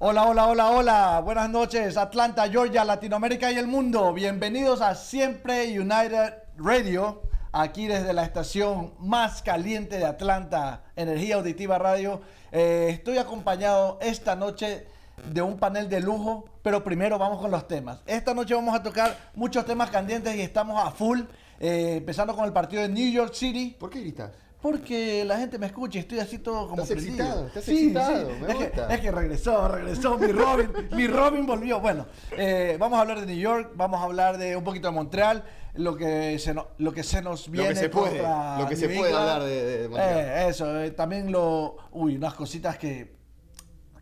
Hola, hola, hola, hola. Buenas noches, Atlanta, Georgia, Latinoamérica y el mundo. Bienvenidos a Siempre United Radio, aquí desde la estación más caliente de Atlanta, Energía Auditiva Radio. Eh, estoy acompañado esta noche de un panel de lujo, pero primero vamos con los temas. Esta noche vamos a tocar muchos temas candentes y estamos a full, eh, empezando con el partido de New York City. ¿Por qué gritas? Porque la gente me escucha y estoy así todo como Estás prendido. excitado, estás excitado, me es, que, gusta. es que regresó, regresó mi Robin, mi Robin volvió. Bueno, eh, vamos a hablar de New York, vamos a hablar de un poquito de Montreal, lo que se, no- lo que se nos viene Lo que se puede, lo que se puede hablar de- de Montreal. Eh, eso, eh, también lo, uy, unas cositas que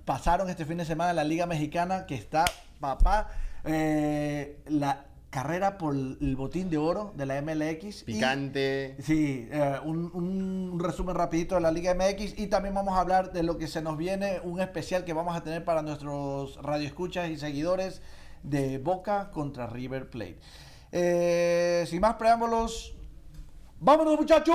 pasaron este fin de semana en la Liga Mexicana, que está, papá, la carrera por el botín de oro de la MLX. y- Picante. Sí, eh, un, un resumen rapidito de la Liga MX y también vamos a hablar de lo que se nos viene, un especial que vamos a tener para nuestros radioescuchas y seguidores de Boca contra River Plate. Eh, sin más preámbulos, ¡vámonos muchachos!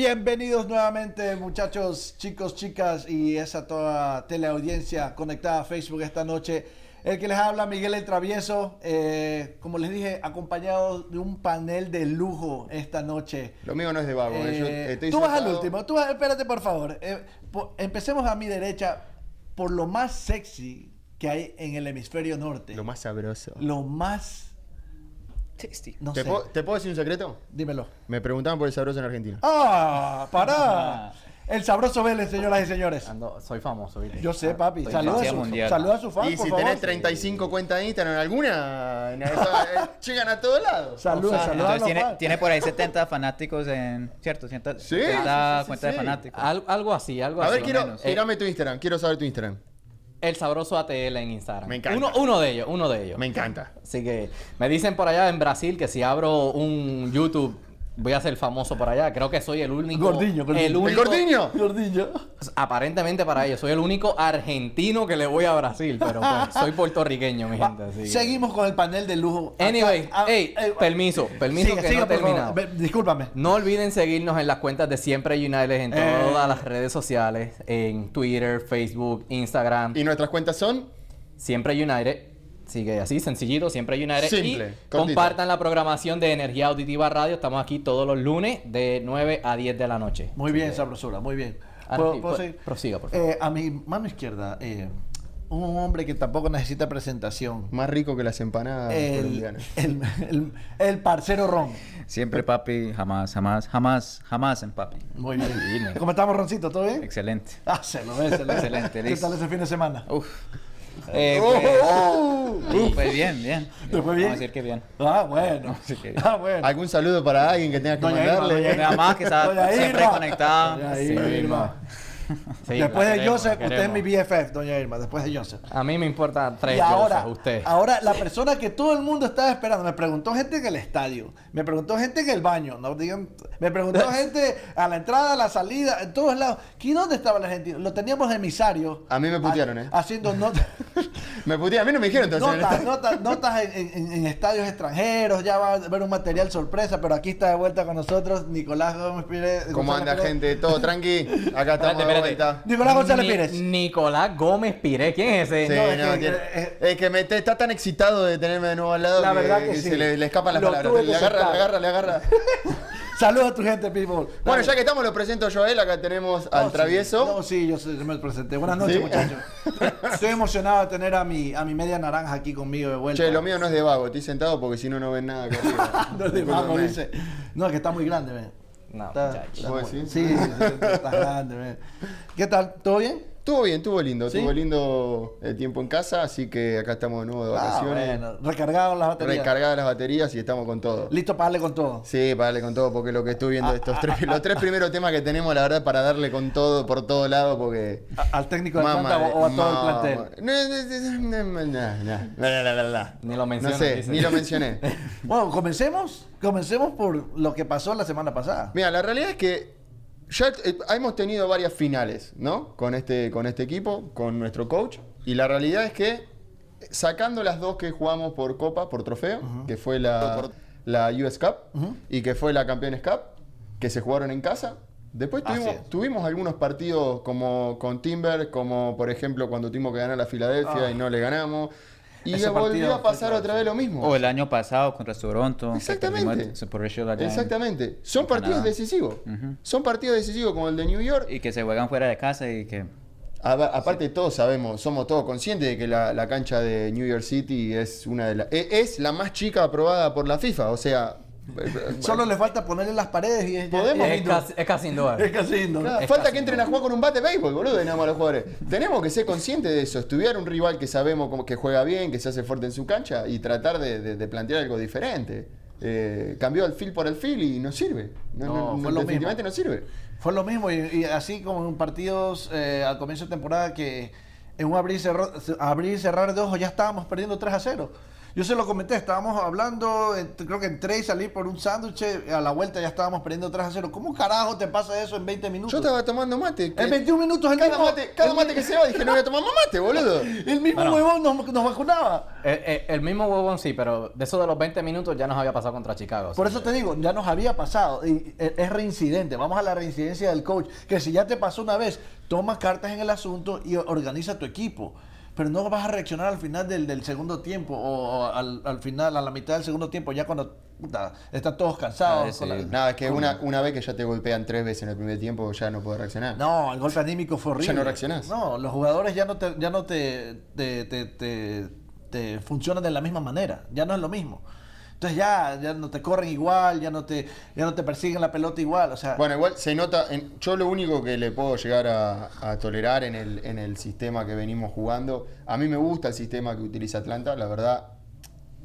Bienvenidos nuevamente muchachos, chicos, chicas y esa toda teleaudiencia conectada a Facebook esta noche. El que les habla Miguel el Travieso, eh, como les dije, acompañado de un panel de lujo esta noche. Lo mío no es de vago. eh, tú vas al último, tú vas, espérate por favor. Eh, po- empecemos a mi derecha por lo más sexy que hay en el hemisferio norte. Lo más sabroso. Lo más... Tasty. No ¿Te, sé, puedo, te puedo decir un secreto? dímelo. Me preguntaban por el sabroso en Argentina. ¡Ah! ¡Pará! El sabroso Vélez, señoras y señores. Ando- soy famoso, ¿viste? Yo sé, papi. Soy Saluda a, su, saluda a su fan, y por si favor. tenés 35 cuentas de Instagram, alguna en esa- eh, llegan a todos lados. Saluda, Ah, saluda a Entonces los tiene, tiene por ahí 70 fanáticos en. ¿Cierto? 70, Sí, 70 sí, sí, sí, cuentas sí. de fanáticos. Al- algo así, algo A así. ver, quiero, menos. Eh, tu Instagram. Quiero saber tu Instagram. El sabroso ATL en Instagram. Me encanta. Uno, uno de ellos, uno de ellos. Me encanta. Así que me dicen por allá en Brasil que si abro un YouTube voy a ser famoso por allá. Creo que soy el único. Gordiño, gordiño. El ¿El único. ¡El gordiño! Gordillo. Aparentemente para ellos soy el único argentino que le voy a Brasil, pero pues, soy puertorriqueño, mi gente. así que- Seguimos con el panel de lujo. Acá- Anyway, ah, ey, eh, permiso, permiso sigue, que sigue, no he favor. terminado. Ve- Discúlpame. No olviden seguirnos en las cuentas de Siempre United en Eh. todas las redes sociales, en Twitter, Facebook, Instagram. Y nuestras cuentas son. Siempre United. Sigue así, sencillito, Siempre United. Simple, y cortito. compartan la programación de Energía Auditiva Radio. Estamos aquí todos los lunes de 9 a 10 de la noche. Muy bien, sabrosura, muy bien. Ah, ¿Puedo- sí, puedo pro- seguir? prosiga, por favor. Eh, a mi mano izquierda, eh, un hombre que tampoco necesita presentación. Más rico que las empanadas El, colombianas. el, el- el parcero Ron. Siempre papi, jamás, jamás, jamás, jamás en papi. Muy bien. ¿Cómo estamos, Roncito? ¿Todo bien? Excelente. Ah, se lo ve, se lo ve. Excelente, ¿Qué tal ese fin de semana? Uf. Eh, Oh, pues, oh, oh. Pues bien, bien. ¿Te fue bien? Vamos a decir que bien. Ah, bueno. Ah, bueno. ¿Algún saludo para alguien que tengas que Doña Irma, mandarle? doña Irma. Nada más que está Doña siempre Irma. conectado. Doña Sí, Irma. Sí, Después la de queremos, Joseph, la usted es mi queremos. BFF, doña Irma, después de Joseph. A mí me importa tres Y ahora, Joseph, usted. ahora la persona que todo el mundo estaba esperando, me preguntó gente en el estadio, me preguntó gente en el baño, no digan, me preguntó gente a la entrada, a la salida, en todos lados. ¿Y dónde estaba el argentino? Lo teníamos de emisario. A mí me putearon, ¿eh? Haciendo notas, Me puteé, a mí no me dijeron entonces. notas, notas, notas en, en- en estadios extranjeros, ya va a ver un material sorpresa, pero aquí está de vuelta con nosotros Nicolás Gómez Pires. ¿Cómo anda, Pires. gente? ¿Todo tranqui? Acá estamos Espérate. Nicolás González Ni- Pires. Nicolás Gómez Piré, ¿quién es ese? Sí, No, es no, que- tiene- eh, es que me te- está tan excitado de tenerme de nuevo al lado La que, verdad que que sí. se le, le escapan las Lo palabras. que Le agarra, soltar. le agarra, le agarra. Saludos a tu gente, people. Bueno, Dale. ya que estamos, lo presento yo a él. Acá tenemos No, al sí. travieso. No, sí, yo, soy- yo me presenté. Buenas noches, ¿Sí? muchachos. Estoy emocionado de tener a mi, a mi media naranja aquí conmigo de vuelta. Che, lo mío no es de vago, estoy sentado porque si no, no ven nada acá arriba. No es de vago, Discúlpame. dice. No, que está muy grande, ven. No, muchachos. Sí, ¿Qué tal? ¿Todo bien? Estuvo bien, estuvo lindo, estuvo lindo el tiempo en casa, así que acá estamos de nuevo de ah, vacaciones. Bueno. Recargados las baterías. Recargadas las baterías y estamos con todo. Listo para darle con todo. Sí, para darle con todo, porque lo que estuve viendo ah, estos ah, tres, los tres primeros temas que tenemos, la verdad, para darle con todo, por todo lado, porque. ¿Al técnico de planta o a todo el plantel? No, no, no, Ni lo mencioné. No sé, ni lo mencioné. bueno, comencemos. Comencemos por lo que pasó la semana pasada. Mira, la realidad es que ya eh, hemos tenido varias finales, ¿no? Con este, con este equipo, con nuestro coach. Y la realidad es que, sacando las dos que jugamos por Copa, por trofeo, que fue la, la US Cup y que fue la Campeones Cup, que se jugaron en casa. Después tuvimos, algunos partidos como con Timber, como por ejemplo cuando tuvimos que ganar a Filadelfia Ah. y no le ganamos. Y Ese volvió a pasar otra vez lo mismo. O el año pasado contra Toronto. Exactamente. Exactamente. Son partidos Canadá. decisivos. Son partidos decisivos como el de New York. Y que se juegan fuera de casa y que... A- aparte todos sabemos, somos todos conscientes de que la, la cancha de New York City es una de las e- es la más chica aprobada por la FIFA, o sea, Solo le falta ponerle las paredes y es, Podemos- es casi, es casi indoor. Es casi indoor. Claro, Es falta casi que entren a jugar con un bate de béisbol, boludo, nada más los jugadores. Tenemos que ser conscientes de eso, estudiar un rival que sabemos como que juega bien, que se hace fuerte en su cancha y tratar de, de- de plantear algo diferente. Eh, cambió el feel por el feel y no sirve. No, No, no, fue lo definitivamente mismo. no sirve. Fue lo mismo y, y así como en partidos eh, al comienzo de temporada que en un abrir y, cerrar, abrir y cerrar de ojos ya estábamos perdiendo 3 a 0. Yo se lo comenté, estábamos hablando, creo que entré y salí por un sándwich, a la vuelta ya estábamos perdiendo 3 a 0. ¿Cómo carajo te pasa eso en 20 minutos? Yo estaba tomando mate. que- En 21 minutos el cada mismo, mate, cada el mate que se va dije no voy a tomar más mate, boludo. el mismo Bueno. huevón nos, nos vacunaba. Eh, eh, el mismo huevón sí, pero de eso de los 20 minutos ya nos había pasado contra Chicago. Por eso te digo, ya nos había pasado. Y e- es reincidente. Vamos a la reincidencia del coach. Que si ya te pasó una vez, toma cartas en el asunto y organiza tu equipo. Pero no vas a reaccionar al final del, del segundo tiempo o, o al, al final, a la mitad del segundo tiempo, ya cuando puta, están todos cansados. Ah, con sí. la- Nada, es que una, una vez que ya te golpean tres veces en el primer tiempo, ya no puedes reaccionar. No, el golpe anímico fue horrible. Ya no reaccionás. No, los jugadores ya no te, ya no te, te, te, te- te funcionan de la misma manera. Ya no es lo mismo. Entonces ya, ya no te corren igual, ya no te, ya no te persiguen la pelota igual. O sea, Bueno, igual se nota, en- yo lo único que le puedo llegar a, a tolerar en el, en el sistema que venimos jugando, a mí me gusta el sistema que utiliza Atlanta, la verdad,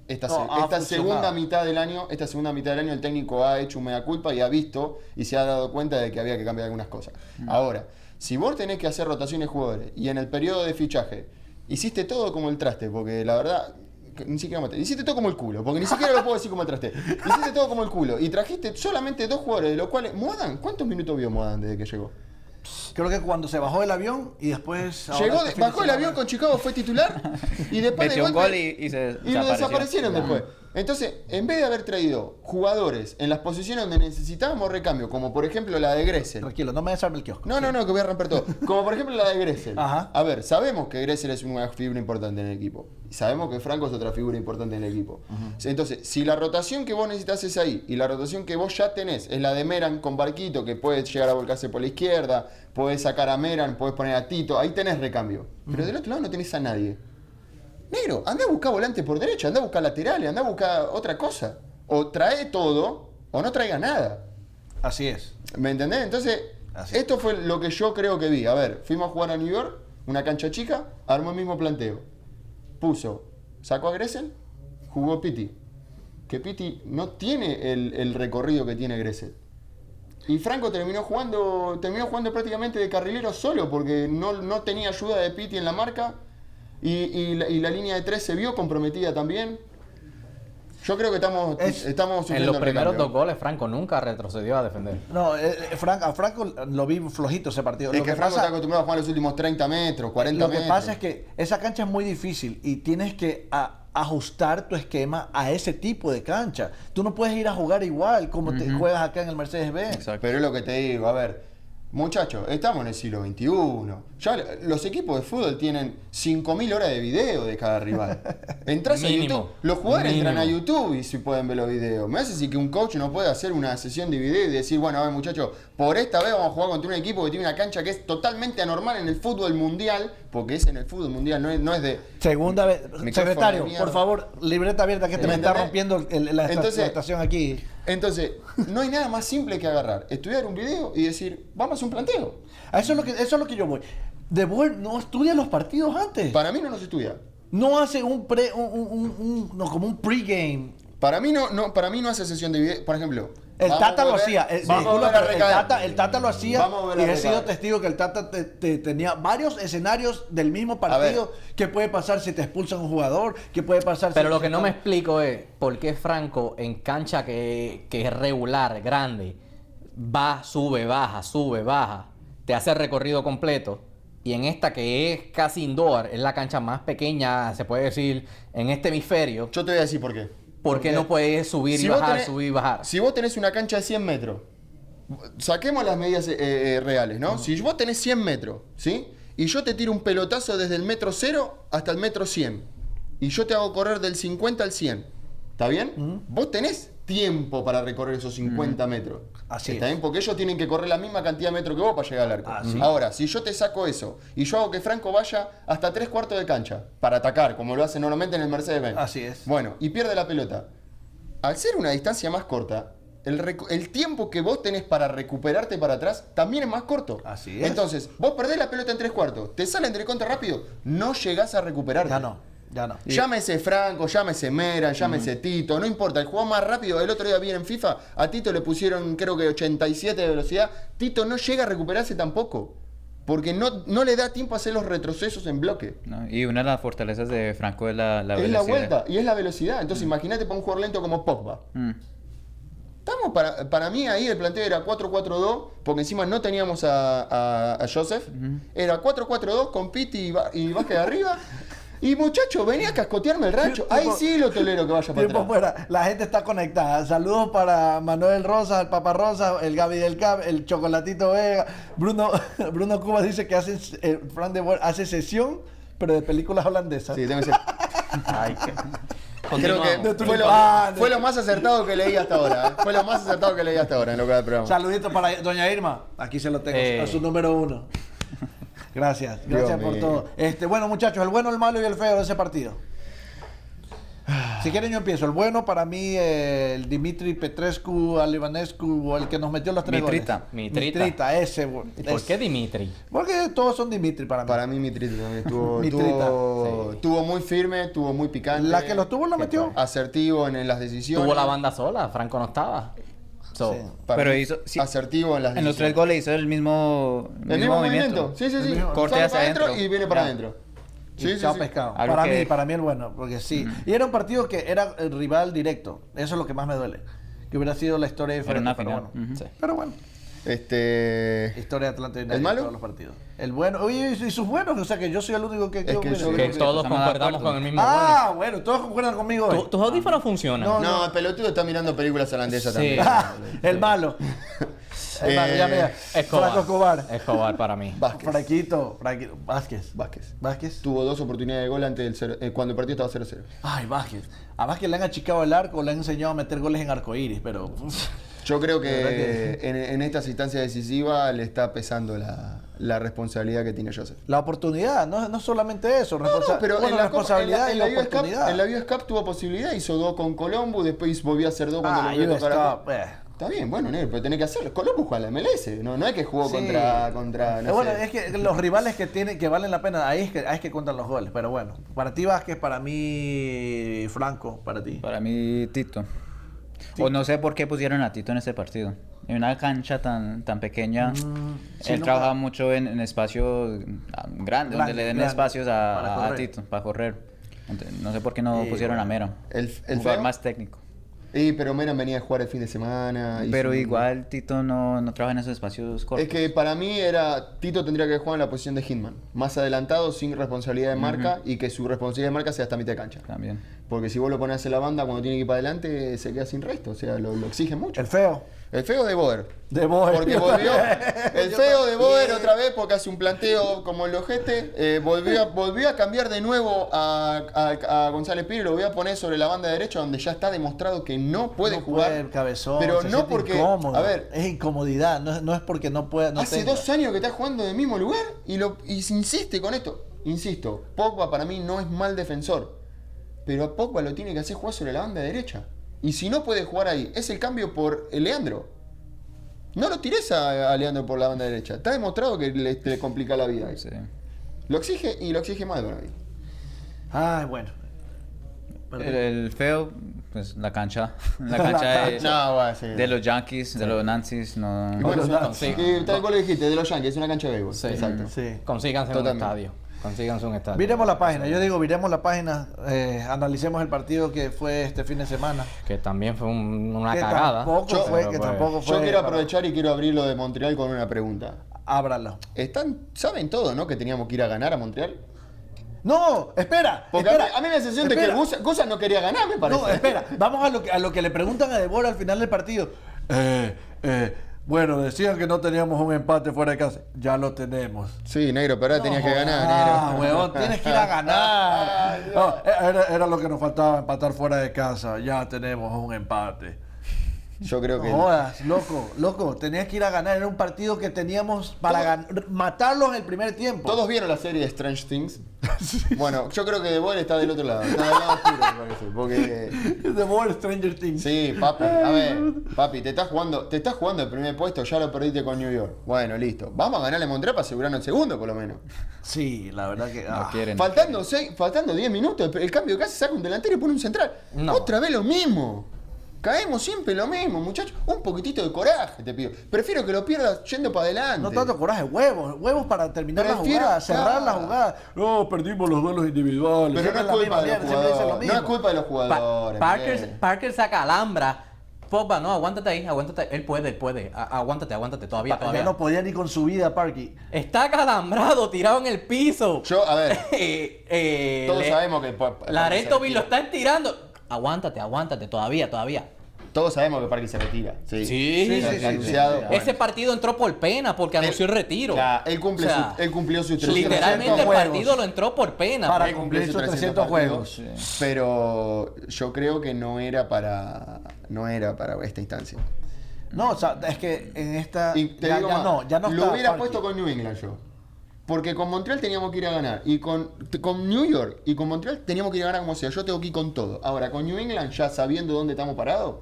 esta, No, se- ha esta segunda mitad del año, esta segunda mitad del año el técnico ha hecho un mea culpa y ha visto y se ha dado cuenta de que había que cambiar algunas cosas. Ahora, si vos tenés que hacer rotaciones de jugadores y en el periodo de fichaje hiciste todo como el traste, porque la verdad ni siquiera mate, hiciste todo como el culo, porque ni siquiera lo puedo decir como traste. Hiciste todo como el culo y trajiste solamente dos jugadores, de los cuales Modan, ¿cuántos minutos vio Modan desde que llegó? creo que cuando se bajó del avión y después... Llegó, este de- bajó el semana- avión con Chicago, fue titular y después de un golpe- gol y, y se y lo desaparecieron después. Entonces, en vez de haber traído jugadores en las posiciones donde necesitábamos recambio, como por ejemplo la de Gressel. Tranquilo, no me desarme el kiosco. No, no, no, que voy a romper todo. Como por ejemplo la de Gressel. Ajá. A ver, sabemos que Gressel es una figura importante en el equipo. Sabemos que Franco es otra figura importante en el equipo. Entonces, si la rotación que vos necesitas es ahí, y la rotación que vos ya tenés es la de Meran con Barquito, que puede llegar a volcarse por la izquierda, podés sacar a Meran, podés poner a Tito, ahí tenés recambio. Pero del otro lado no tenés a nadie. Negro, anda a buscar volante por derecha, anda a buscar laterales, anda a buscar otra cosa. O trae todo, o no traiga nada. Así es. ¿Me entendés? Entonces, Así. esto fue lo que yo creo que vi. A ver, fuimos a jugar a New York, una cancha chica, armó el mismo planteo. Puso, sacó a Gressel, jugó Pitti. Que Pitti no tiene el, el recorrido que tiene Gressel. Y Franco terminó jugando, terminó jugando prácticamente de carrilero solo porque no, no tenía ayuda de Pitti en la marca. Y, y la, y la línea de tres se vio comprometida también. Yo creo que estamos, Es- estamos En los primeros dos goles, Franco nunca retrocedió a defender. No, eh, eh, Fran- a Franco lo vi flojito ese partido. Es lo que, que, Franco pasa, está acostumbrado a jugar los últimos 30 metros, 40 lo que metros. pasa es que esa cancha es muy difícil y tienes que a- ajustar tu esquema a ese tipo de cancha. Tú no puedes ir a jugar igual como te juegas acá en el Mercedes-Benz. Pero es lo que te digo, a ver, muchachos, estamos en el siglo XXI. Ya los equipos de fútbol tienen 5.000 horas de video de cada rival. Entrás a. YouTube, los jugadores entran a. YouTube y si pueden ver los videos. Me hace decir que un coach no puede hacer una sesión de video y decir, bueno, a ver muchachos, por esta vez vamos a jugar contra un equipo que tiene una cancha que es totalmente anormal en el fútbol mundial, porque es en el fútbol mundial, no es, no es de... Segunda vez. Secretario, por favor, libreta abierta que te ¿Me me está rompiendo el- la, Entonces- la estación aquí. Entonces, no hay nada más simple que agarrar, estudiar un video y decir, vamos a hacer un planteo. A eso es lo que, eso es lo que yo voy. De Boer no estudia los partidos antes. Para mí no nos estudia. No hace un pre, un, un- un- un- no, como un pregame. Para mí no, no, para mí no hace sesión de video. Por ejemplo, El Tata lo hacía. El. Tata, el Tata lo hacía. Y he sido testigo que el Tata te- te- tenía varios escenarios del mismo partido. ¿Qué puede pasar si te expulsan un jugador? ¿Qué puede pasar Pero si lo que no me explico es por qué Franco en cancha que, que es regular, grande, va, sube, baja, sube, baja, te hace el recorrido completo. Y en esta que es casi indoor, es la cancha más pequeña, se puede decir, en este hemisferio, Yo te voy a decir por qué. ¿por qué no puedes subir y bajar, tenés- subir y bajar? Si vos tenés una cancha de 100 metros, saquemos las medidas eh, eh, reales, ¿no? Si vos tenés 100 metros, ¿sí? Y yo te tiro un pelotazo desde el metro 0 hasta el metro 100. Y yo te hago correr del 50 al 100. ¿Está bien? Vos tenés tiempo para recorrer esos 50 metros. Así ¿Está es. bien? Porque ellos tienen que correr la misma cantidad de metros que vos para llegar al arco. Así. Ahora, si yo te saco eso y yo hago que Franco vaya hasta tres cuartos de cancha para atacar, como lo hace normalmente en el Mercedes-Benz. Así es. Bueno, y pierde la pelota. Al ser una distancia más corta, el, tiempo que vos tenés para recuperarte para atrás también es más corto. Así es. Entonces, vos perdés la pelota en tres cuartos, te salen de contra rápido, no llegás a recuperarte. Ya no, ya no. Llámese Franco, llámese Mera, llámese Tito, no importa, el jugador más rápido, el otro día vi en FIFA, a Tito le pusieron creo que 87 de velocidad, Tito no llega a recuperarse tampoco, porque no, no le da tiempo a hacer los retrocesos en bloque. ¿no? Y una de las fortalezas de Franco es la, la es la velocidad. vuelta y es la velocidad, entonces imagínate para un jugador lento como Pogba. Mm. Estamos para, para mí ahí el planteo era 4-4-2, porque encima no teníamos a, a- a Joseph. Era 4-4-2 con Pitti y, y Vázquez arriba. Y muchacho, venía a cascotearme el rancho. Ahí sí lo tolero que vaya para Tiempo atrás. fuera. La gente está conectada. Saludos para Manuel Rosa, el Papa Rosa, el Gaby del Cap, el Chocolatito Vega. Bruno, Bruno Cuba dice que hace, eh, Fran de Boer hace sesión, pero de películas holandesas. Sí, tengo que ser- Ay, que... Creo que fue lo, tulipán. fue lo más acertado que leí hasta ahora. ¿eh? Fue lo más acertado que leí hasta ahora en lo que programa. Saludito para doña Irma. Aquí se lo tengo, Eh. a su número uno. Gracias, Dios gracias por mío. todo. Este, bueno, muchachos, el bueno, el malo y el feo de ese partido. Si quieren yo empiezo. El bueno para mí eh, el Dimitri Petrescu, Alivanescu, o el que nos metió los tres Mitrita. goles. Mitrita. Mitrita, ese. ¿Y ¿Por ese. qué Dimitri? Porque todos son Dimitri para mí. Para mí Mitrita también estuvo, Mitrita, estuvo, estuvo muy firme, estuvo muy picante. La que lo tuvo lo metió. Asertivo en, en las decisiones. Tuvo la banda sola, Franco no estaba. So, Sí. Para Pero hizo- sí. asertivo en las En los tres goles hizo el mismo, El mismo movimiento. Sí, sí, Corte hacia para adentro y viene para adentro. Sí, sí, chao sí. pescado. Algo Para que- mí, para mí el bueno, porque sí. Y era un partido que era el rival directo. Eso es lo que más me duele. Que hubiera sido la historia diferente. una pero bueno. Pero bueno. Este. Historia de Atlanta United ¿El malo? en todos los partidos. El bueno. Oye, y sus buenos, o sea que yo soy el único que. Es que yo todos concordamos con el mismo Ah, bueno, todos concuerdan conmigo hoy. ¿Tu- ¿Tus audífonos funcionan? No, No, el pelotudo está mirando películas holandesas Sí. también. Ah, el malo. El malo, ya Eh, mira. Escobar. Franco Escobar. Escobar para mí. Vázquez. Franquito. Franquito. Vázquez. Vázquez. Vázquez. Tuvo dos oportunidades de gol antes del cero- eh, cuando el partido estaba 0-0. Ay, Vázquez. A Vázquez le han achicado el arco, le han enseñado a meter goles en arcoíris, pero. Yo creo que en, en estas instancias decisivas le está pesando la, la responsabilidad que tiene Joseph. La oportunidad, no, no solamente eso, No, responsa- no, pero bueno, en la, responsabilidad en y la, la, en la US Cup, oportunidad. en la US Cup tuvo posibilidad, hizo dos con Colombo, después volvió a hacer dos cuando ah, volvió a US tocar a- Cup, eh. Está bien, bueno, negro, pero tenés que hacerlo. Colombo juega la MLS, no, no es que jugó Sí. contra, contra no Pero bueno, sé. es que los rivales que tienen, que valen la pena, ahí es que, ahí es que cuentan los goles. Pero bueno, para ti Vázquez, para mí Franco, para ti. Para mí, Tito. O no sé por qué pusieron a Tito en este partido. En una cancha tan, tan pequeña, sí, él trabaja mucho en, en espacios ah, grandes, donde Grande, le den grande, espacios para a. Tito para correr. Entonces, no sé por qué no Sí, pusieron a Mero. El, el feo, más técnico. Y pero Meran venía a jugar el fin de semana. Pero un- igual Tito no, no trabaja en esos espacios cortos. Es que para mí era Tito tendría que jugar en la posición de Hitman, más adelantado, sin responsabilidad de marca y que su responsabilidad de marca sea hasta mitad de cancha. También. Porque si vos lo pones en la banda cuando tiene que ir para adelante, se queda sin resto, o sea, lo, lo exige mucho. El feo. El feo de Boer. De Boer. Porque volvió. El feo de Boer otra vez, porque hace un planteo como el ojete. eh, volvió, a, volvió a cambiar de nuevo a, a- a González Pires. Lo voy a poner sobre la banda derecha, donde ya está demostrado que no puede No jugar. puede, cabezón, pero no porque. incómodo. A ver, Es incomodidad, no, no es porque no pueda. No hace tenga. dos años que está jugando en el mismo lugar y, lo, y se insiste con esto. Insisto, Pogba para mí no es mal defensor. Pero a Pogba lo tiene que hacer jugar sobre la banda derecha. Y si no puede jugar ahí, es el cambio por Leandro. No lo tires a, a Leandro por la banda derecha. Está demostrado que le, le complica la vida. ahí. Sí. Lo exige y lo exige mal para mí. Ay, bueno. El, el feo, pues la cancha. La cancha de, No, bueno, sí. de los Yankees, de los Nazis, no. Bueno, sí, tal cual lo dijiste, de los Yankees, es una cancha de béisbol. Sí. Exacto. Sí. Consíganse en un estadio. Consíganse un estadio. Viremos la página, yo digo, viremos la página, eh, analicemos el partido que fue este fin de semana. Que también fue un- una que cagada. tampoco Yo- fue, que pues, tampoco fue. Yo quiero aprovechar y quiero abrir lo de Montreal con una pregunta. Ábralo. Están, ¿Saben todo, no? Que teníamos que ir a ganar a Montreal. No, espera. Porque espera, a, mí, a mí me da la sensación de que Gusa no quería ganar, me parece. No, espera, vamos a lo, que, a lo que le preguntan a Débora al final del partido. Eh, eh, bueno, decían que no teníamos un empate fuera de casa. Ya lo tenemos. Sí, negro, pero ahora tenías que ganar, Ah, negro. huevón, tienes que ir a ganar. No, era, era lo que nos faltaba, empatar fuera de casa. Ya tenemos un empate. Yo creo No que. jodas, loco, loco, tenías que ir a ganar. Era un partido que teníamos para matarlos en el primer tiempo. ¿Todos vieron la serie Strange Things? Bueno, yo creo que The Boy está del otro lado. Está del lado oscuro, me parece. Porque. The More Stranger Things. Sí, papi, a ver, papi, te estás jugando, te estás jugando el primer puesto, ya lo perdiste con New York. Bueno, listo. Vamos a ganarle a Montreal para asegurarnos el segundo, por lo menos. Sí, la verdad que. No ah. quieren. Faltando seis, faltando 10 minutos, el, el cambio que hace saca un delantero y pone un central. No. Otra vez lo mismo. Caemos siempre lo mismo, muchachos. Un poquitito de coraje te pido. Prefiero que lo pierdas yendo para adelante. No tanto coraje, huevos, huevos para terminar la Prefiero- jugada, cerrar la jugada. No, perdimos los duelos individuales. Pero no es la culpa de los mierda, siempre dicen lo jugadores. No es culpa de los Pa- jugadores. Parker. Parker saca alambra. Pogba, no, aguántate ahí, aguántate. Él puede, él puede. A- aguántate, aguántate. Todavía, Ya todavía. no podía ni con su vida, Parky. Está calambrado, tirado en el piso. Yo, a ver, Eh, eh, todos le- sabemos que. Bill lo está estirando. Aguántate, aguántate, todavía, todavía. Todos sabemos que Parker se retira. Sí, Sí, sí, sí, está sí, anunciado. sí, sí. Bueno. Ese partido entró por pena porque anunció el retiro. Ya, él, cumple O sea, su- él cumplió sus 300 Literalmente el juegos. partido lo entró por pena. Para cumplir sus 300 partidos, juegos. Pero yo creo que no era para no era para esta instancia. No, o sea, es que en esta. Y te ya, digo ya más, no, ya no lo está hubiera Parky. puesto con New England yo. Porque con Montreal teníamos que ir a ganar. Y con, con New York y con Montreal teníamos que ir a ganar como sea. Yo tengo que ir con todo. Ahora, con New England, ya sabiendo dónde estamos parados.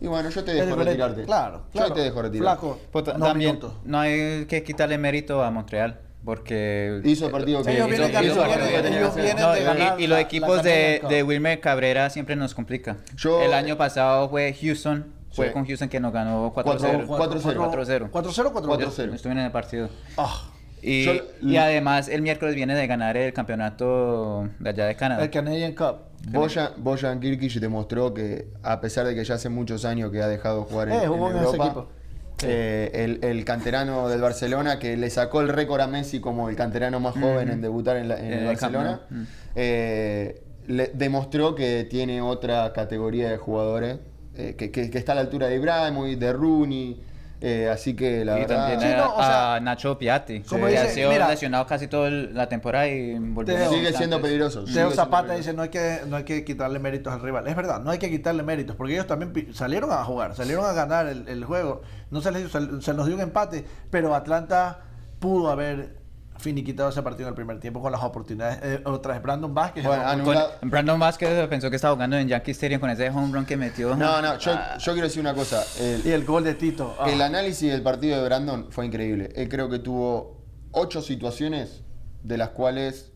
Y bueno, yo te dejo diferente. retirarte. Claro, claro. Yo te dejo retirarte. Flaco, no también no hay que quitarle mérito a Montreal. Porque Hizo el partido que Ellos hizo- vienen de y- ganar y, la- los la equipos de, de Wilmer Cabrera siempre nos complica. Yo- el año pasado fue Houston, fue Sí. con Houston que nos ganó Cuatro- 4-0. cuatro- 4-0. 4-0. 4-0 4-0. 4-0. Estuvieron en el partido. Ah, Y, Yo- y además el miércoles viene de ganar el campeonato de allá de Canadá. el Canadian Cup. Bojan, Bojan Kirkic demostró que, a pesar de que ya hace muchos años que ha dejado de jugar en, Eh, jugó en en ese Europa, equipo. eh, el, el canterano del Barcelona, que le sacó el récord a Messi como el canterano más joven en debutar en, la- en En el el Barcelona. Mm. eh, le demostró que tiene otra categoría de jugadores, eh, que, que- que está a la altura de Ibrahimovic, de Rooney, eh, así que la y verdad... también Sí, no, o sea, a Nacho Piatti, como que dice, ha sido mira, lesionado casi toda el- la temporada y volvió sigue siendo peligroso. Teo Zapata peligroso. dice no hay que no hay que quitarle méritos al rival. Es verdad, no hay que quitarle méritos porque ellos también salieron a jugar, salieron a ganar el, el juego. No se les se, se nos dio un empate, pero Atlanta pudo haber finiquitado ese partido en el primer tiempo con las oportunidades eh, otras. Brandon Vázquez. Bueno. Brandon Vázquez pensó que estaba jugando en Yankee Stadium con ese home run que metió. No, no, yo, Ah, yo quiero decir una cosa. el- y el gol de Tito. Ah. El análisis del partido de Brandon fue increíble. Él creo que tuvo ocho situaciones, de las cuales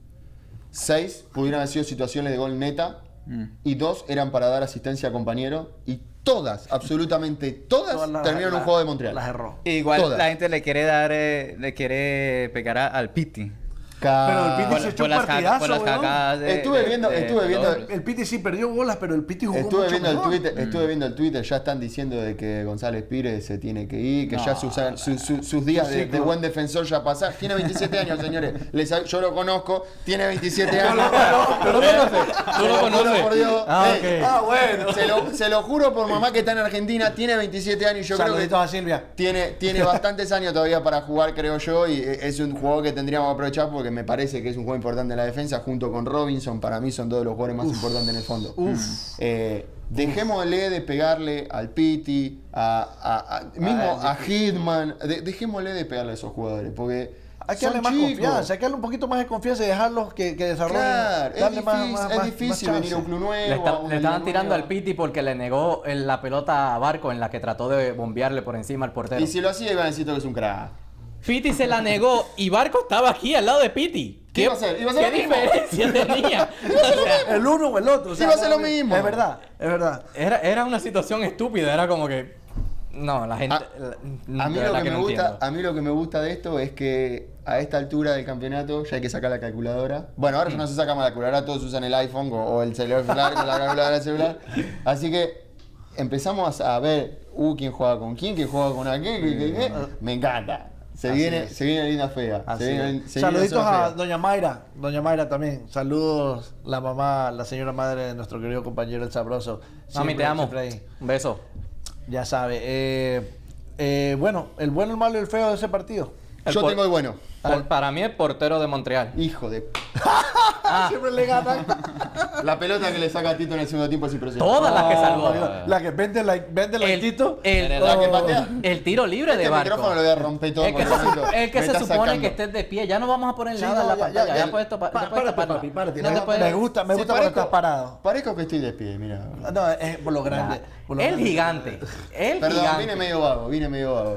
seis pudieran haber sido situaciones de gol neta Mm. y dos eran para dar asistencia a compañero y todas, absolutamente todas, Todas las- terminaron un juego de Montreal. Las erró. Igual Todas. la gente le quiere dar, eh, le quiere pegar a- al Piti. Pero el Piti se echó un partidazo, por las weón. cagadas de- Estuve de- viendo- de- estuve de viendo-. El Piti sí perdió bolas, pero el Piti jugó Estuve mucho viendo, el. Twitter, estuve viendo el Twitter, ya están diciendo de que González Pires se tiene que ir, que No, ya sus, su- su- sus días de, buen defensor ya pasaron. Tiene 27 años, señores. Les yo lo conozco, tiene 27 años. ¿Tú lo conoces? ¿Tú lo conoces? por Dios. Ah. Ah, bueno. se, lo, se lo juro por mamá que está en Argentina, tiene 27 años y yo creo a Silvia. tiene, tiene bastantes años todavía para jugar, creo yo, y e- es un jugador que tendríamos que aprovechar porque me parece que es un juego importante en la defensa, junto con Robinson, para mí son todos los jugadores más importantes en el fondo. Eh, dejémosle de pegarle al Piti, a, a- a- mismo Ah, a Hitman, de- dejémosle de pegarle a esos jugadores, porque Hay que darle más chicos. confianza, hay que darle un poquito más de confianza y dejarlos que, que desarrollen. Claro, es difícil, más- más- es más- difícil más venir a un club nuevo. Le, está- le estaban tirando nueva. al Piti porque le negó el- la pelota a Barco en la que trató de bombearle por encima al portero. Y si lo hacía, iban a decir que es un crack. Piti se la negó y Barco estaba aquí al lado de Piti. ¿Qué iba a hacer? Iba a ser ¿Qué lo mismo. diferencia tenía? O sea, El uno o el otro. o sea, Iba a ser no, lo mismo. Es verdad, es verdad. era, era una situación estúpida, era como que... No, la gente... A- la- A mí, lo verdad que me no gusta, entiendo. a mí lo que me gusta de esto es que a esta altura del campeonato ya hay que sacar la calculadora. Bueno, ahora ya no se saca más la calculadora, todos usan el iPhone o, o el celular con la calculadora del celular. Así que empezamos a ver, uh, quién juega con quién, quién juega con aquel, qué, qué, qué. Me encanta. Se viene, se viene linda fea. Se viene, Saluditos a fea. Doña Mayra. Doña Mayra también. Saludos, la mamá, la señora madre de nuestro querido compañero el sabroso. Mami, te amo. siempre ahí. Un beso. Ya sabe. eh, eh, bueno, el bueno, el malo y el feo de ese partido. El Yo tengo el bueno. Por- para mí, el portero de Montreal. Hijo de. Siempre le ganan. La pelota que le saca a Tito en el segundo tiempo es impresionante. Todas las que salvó. la, la que vende la, vende la El, Tito. el- La que patea. el tiro libre Este de barco. micrófono lo voy a romper todo El que se, el el que se supone sacando. que estés de pie. Ya no vamos a poner Sí, nada no, en la ya, ya, pantalla. Ya, ya. puedes Pa- ya puedes párate, taparla. papi, párate. Te puedes- me gusta, me Sí, gusta cuando estás parado. Parezco que estoy de pie, mira. No, es por lo grande. por lo El grande. gigante. El Perdón, gigante. vine medio vago, vine medio vago.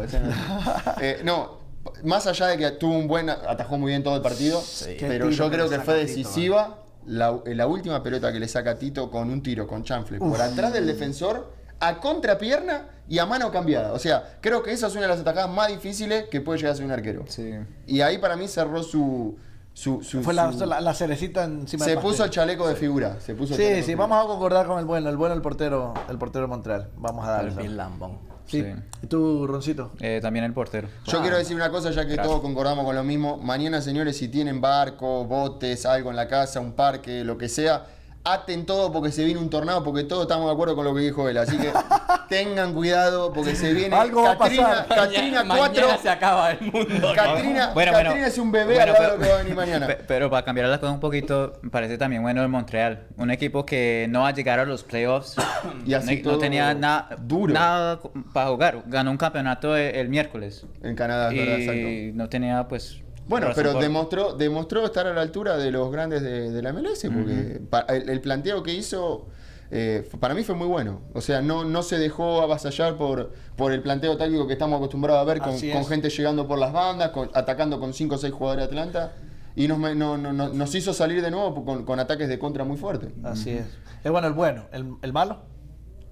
no. Eh, más allá de que tuvo un buen, atajó muy bien todo el partido, Qué pero yo creo que fue Tito, decisiva la, la última pelota que le saca a Tito con un tiro, con chanfle, por atrás del defensor, a contrapierna y a mano cambiada. O sea, creo que esa es una de las atajadas más difíciles que puede llegar a ser un arquero. Sí. Y ahí para mí cerró su... su, su- Fue la, su- la- la cerecita encima se del puso el chaleco de figura. Se puso el Sí, chaleco de sí, figura. vamos a concordar con el bueno, el bueno el portero, el portero de Montreal. Vamos a darle. El Lambón. Sí. Sí. ¿Y tú, Roncito? Eh, también el portero. Yo quiero decir una cosa, ya que todos concordamos con lo mismo. Mañana, señores, si tienen barco, botes, algo en la casa, un parque, lo que sea, aten todo porque se viene un tornado, porque todos estamos de acuerdo con lo que dijo él. Así que tengan cuidado porque se viene Algo va a Catrina, pasar. Catrina Mañana 4. se acaba el mundo. Catrina, Bueno, Catrina bueno. es un bebé Bueno, al lado de pero- lo que va a venir mañana. Pe- Pero para cambiar las cosas un poquito, me parece también bueno el Montreal. Un equipo que no va a llegar a los playoffs. Y así no, no tenía nada duro. nada para jugar. Ganó un campeonato el, el miércoles. En Canadá, es verdad, exacto. Y no tenía, pues. Bueno, pero por- demostró, demostró estar a la altura de los grandes de, de la MLS, porque el, el planteo que hizo eh, para mí fue muy bueno. O sea, no, no se dejó avasallar por, por el planteo táctico que estamos acostumbrados a ver con, gente llegando por las bandas, con- atacando con 5 o 6 jugadores de Atlanta. Y nos, me- no- no- no- nos hizo salir de nuevo con, con ataques de contra muy fuertes. Así es. Es bueno el bueno. ¿El, el malo?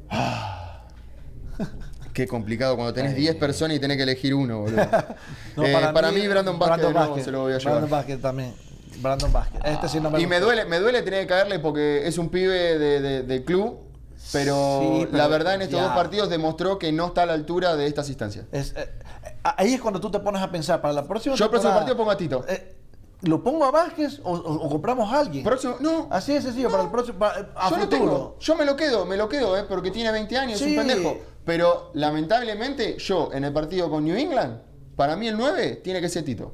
Qué complicado cuando tenés 10 personas y tenés que elegir uno, boludo. No, Eh, para, mí, Brandon Vázquez Vázquez. se lo voy a llevar. Brandon Vázquez también. Brandon Vázquez. Este sí no me Y me duele, me duele tener que caerle porque es un pibe de, de- de club, pero, Sí, pero la verdad en estos ya. dos partidos demostró que no está a la altura de estas instancias. Es, eh, ahí es cuando tú te pones a pensar para la próxima Yo el próximo partido pongo a Tito. eh, ¿Lo pongo a Vázquez o, o- o compramos a alguien? Próximo, no, Así de sencillo, para el próximo, para- a yo lo tengo, yo me lo quedo, me lo quedo, eh, porque tiene 20 años, es un pendejo. Pero lamentablemente yo en el partido con New England, para mí el 9 tiene que ser Tito.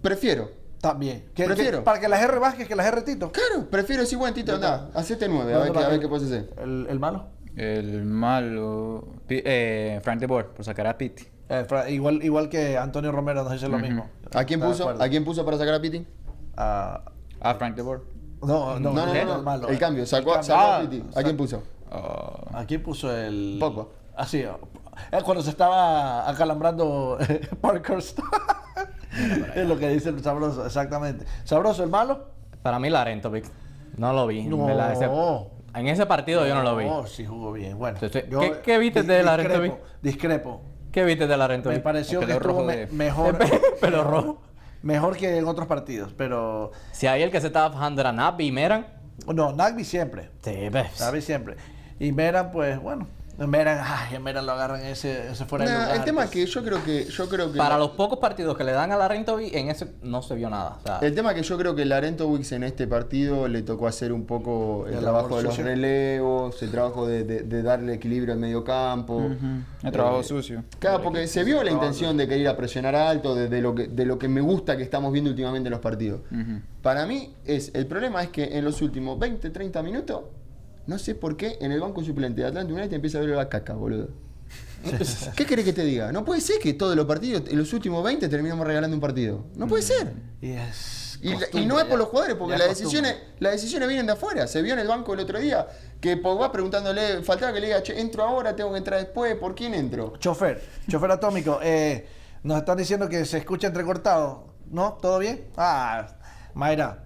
Prefiero. También. Que- Prefiero. que- para que las R Vázquez que las R Tito. Claro, prefiero decir, bueno, Tito, anda, hacete 9, a ver, qué, a ver qué puedes hacer. El, el malo. El malo. Eh, Frank de Boer, por sacar a Pitti. Eh, igual, igual que Antonio Romero nos dice lo mismo. ¿A quién puso? ¿A quién puso para sacar a Piti? Ah, Ah, Frank de Boer. no, no, No, no, el, no, el malo. El cambio, sacó, El sacó a Ah, Piti. ¿A quién puso? Ah, Aquí puso el. Pogba. Así, eh, cuando se estaba acalambrando Parkhurst. es lo que dice el sabroso, exactamente. ¿Sabroso el malo? Para mí, Larentovic. No lo vi. No. en ese- en ese partido yo no lo vi. Oh, sí jugó bien. Bueno, Entonces, yo ¿qué- qué viste di- de la discrepo. ¿Qué viste de Me Larentovic? pareció El que estuvo rojo me- de- mejor, Pelo rojo. mejor que en otros partidos, pero Si ahí el que se estaba fajando era Napi y Meran. no, Nagby siempre. Sí, ves. Nagby siempre. Y Meran, pues bueno, Meran, ay, a Meran lo agarran ese, ese fuera de Nah, lugar. el tema es pues. que yo creo que yo creo que Para los pocos partidos que le dan a Larentovic, en ese no se vio nada. O sea, el tema es que yo creo que Larento Wicks en este partido le tocó hacer un poco el trabajo de los sucia. relevos, el trabajo de, de- de darle equilibrio al medio campo. el trabajo Eh, sucio. Claro, porque se vio la intención de querer ir a presionar alto, de, de lo que, de lo que me gusta que estamos viendo últimamente en los partidos. Para mí, es el problema es que en los últimos 20, 30 minutos, no sé por qué en el banco suplente de Atlanta United empieza a ver la caca, boludo. ¿Qué querés que te diga? No puede ser que todos los partidos, en los últimos 20, terminamos regalando un partido. No puede ser. Y, no es por los jugadores, porque las es decisiones, las decisiones vienen de afuera. Se vio en el banco el otro día que Pogba preguntándole, faltaba que le diga, che, entro ahora, tengo que entrar después, ¿por quién entro? Chofer, chofer atómico, eh, nos están diciendo que se escucha entrecortado. ¿No? ¿Todo bien? Ah, Mayra,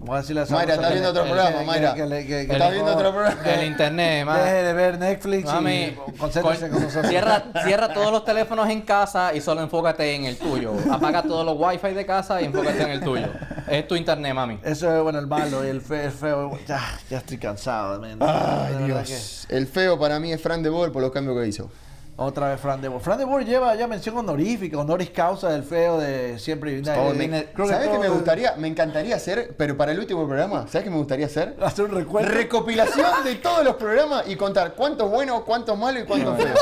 Vamos a decirle a esa Mayra, está viendo otro programa, Mayra. Está viendo otro programa. El internet, ma. Deje de ver Netflix Mami, y concéntrese con nosotros. cierra, cierra todos los teléfonos en casa y solo enfócate en el tuyo. Apaga todos los wifi de casa y enfócate en el tuyo. Es tu internet, mami. Eso es bueno, el malo y el feo. El feo ya, ya estoy cansado. man. Ay, Dios. El feo para mí es Fran de Boer por los cambios que hizo. Que- Otra vez Fran de Boer. Fran de Boer lleva ya mención honorífica, honoris causa del feo de siempre y me- Creo ¿Sabes qué todo- me gustaría? Me encantaría hacer, pero para el último programa, ¿sabes qué me gustaría hacer? Hacer un recuento. Recopilación de todos los programas y contar cuántos buenos, cuántos malos y cuántos feos.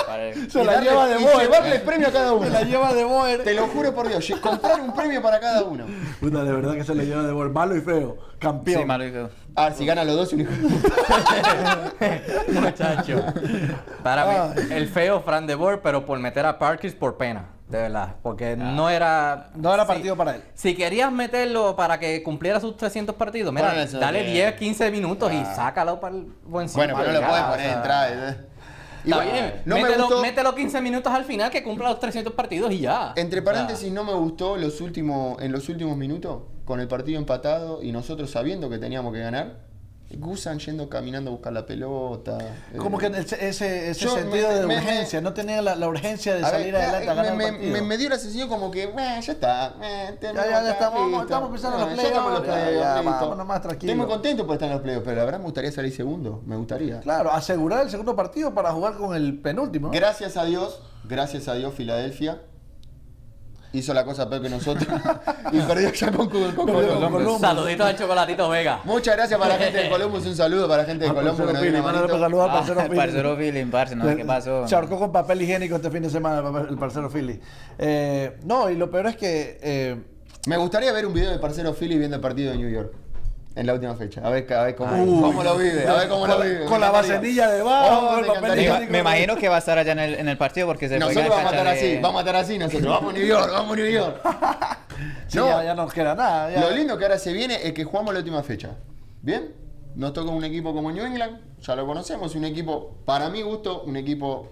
Se la darle- lleva de Boer. llevarle premio a cada uno. Se la lleva de Boer. Te lo juro por Dios, comprar un premio para cada uno. Puta, de verdad que se le lleva de Boer. Malo y feo. Campeón. Sí, y feo. Ah, si gana los dos, un hijo de puta. Muchacho. Para mí, el feo Fran de Boer, pero por meter a Parkins por pena. De verdad. Porque no era. No era partido para él. Si querías meterlo para que cumpliera sus 300 partidos, mira, dale que- 10, 15 minutos y sácalo para el buen Bueno, pero no lo puedes poner o sea, en entrada. ¿eh? Y Está bueno, bien, no me mételo, gustó. mételo 15 minutos al final que cumpla los 300 partidos y ya. Entre paréntesis, no me gustó los últimos, en los últimos minutos, con el partido empatado y nosotros sabiendo que teníamos que ganar, Gusan yendo caminando a buscar la pelota. Como eh, que ese, sentido me- de me- urgencia, no tenía la, la urgencia de a ver, salir adelante a ganar me, el me- partido. me- me dio la sensación como que, "Eh, ya está. eh, Ya, ya, ya estamos, estamos pensando en los playoffs, más tranquilos. Estoy muy contento por estar en los playoffs, pero la verdad me gustaría salir segundo. Me gustaría. Claro, asegurar el segundo partido para jugar con el penúltimo. Gracias a Dios, gracias a Dios, Filadelfia hizo la cosa peor que nosotros y perdió ya con, con, con Columbus. Saluditos al chocolatito Vega. Muchas gracias para la gente de Columbus, un saludo para la gente de Al Columbus que nos dio para saludar al Ah, parcero el Pili. parcero Philly, parce, no qué pasó. Se ahorcó con papel higiénico este fin de semana el parcero Philly. Eh, no, y lo peor es que eh, Me gustaría ver un video de parcero Philly viendo el partido de New York en la última fecha. A ver, a ver cómo, Uy. cómo lo vive, a ver cómo Con lo la- vive. con la vaselilla debajo, Oh, con el me imagino que va a estar allá en el, en el partido porque se fue Nosotros vamos a de- así, vamos a matar así nosotros. Vamos a New York, vamos a New York. sí, No. ya, ya no nos queda nada. ya. Lo lindo que ahora se viene es que jugamos la última fecha. ¿Bien? Nos toca un equipo como New England, ya lo conocemos, un equipo, para mi gusto, un equipo,